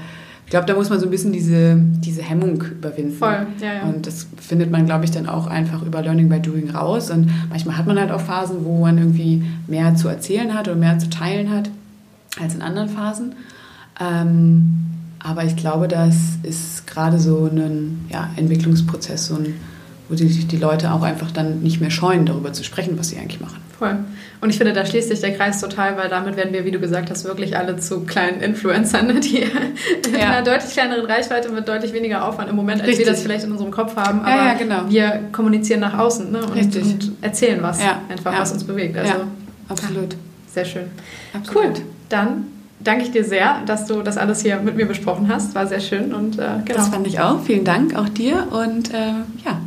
Ich glaube, da muss man so ein bisschen diese, diese Hemmung überwinden. Voll, ja, ja. Und das findet man, glaube ich, dann auch einfach über Learning by Doing raus. Und manchmal hat man halt auch Phasen, wo man irgendwie mehr zu erzählen hat oder mehr zu teilen hat als in anderen Phasen. Ähm, aber ich glaube, das ist gerade so ein ja, Entwicklungsprozess, so ein wo sich die Leute auch einfach dann nicht mehr scheuen, darüber zu sprechen, was sie eigentlich machen. Voll. Und ich finde, da schließt sich der Kreis total, weil damit werden wir, wie du gesagt hast, wirklich alle zu kleinen Influencern, ne, die ja. in einer deutlich kleineren Reichweite mit deutlich weniger Aufwand im Moment, als Richtig. wir das vielleicht in unserem Kopf haben. Aber ja, ja, genau. wir kommunizieren nach außen ne, und, und, erzählen was, einfach was uns bewegt. Also, absolut. Sehr schön. Absolut. Cool. Dann danke ich dir sehr, dass du das alles hier mit mir besprochen hast. War sehr schön und äh, genau. Das fand ich auch. Vielen Dank auch dir und äh, ja,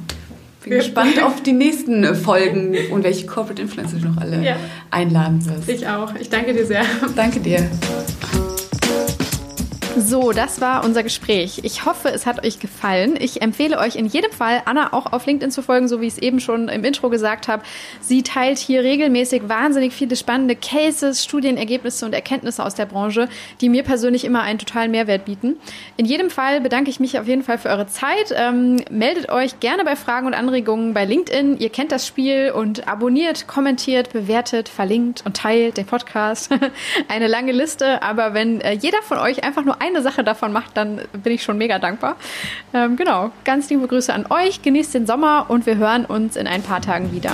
bin gespannt auf die nächsten äh, Folgen und welche Corporate Influencer du noch alle ja. einladen wirst. Ich auch. Ich danke dir sehr. Danke dir. So, das war unser Gespräch. Ich hoffe, es hat euch gefallen. Ich empfehle euch in jedem Fall, Anna auch auf LinkedIn zu folgen, so wie ich es eben schon im Intro gesagt habe. Sie teilt hier regelmäßig wahnsinnig viele spannende Cases, Studienergebnisse und Erkenntnisse aus der Branche, die mir persönlich immer einen totalen Mehrwert bieten. In jedem Fall bedanke ich mich auf jeden Fall für eure Zeit. Ähm, meldet euch gerne bei Fragen und Anregungen bei LinkedIn. Ihr kennt das Spiel und abonniert, kommentiert, bewertet, verlinkt und teilt den Podcast. Eine lange Liste, aber wenn äh, jeder von euch einfach nur eine Sache davon macht, dann bin ich schon mega dankbar. Ähm, genau, ganz liebe Grüße an euch, genießt den Sommer und wir hören uns in ein paar Tagen wieder.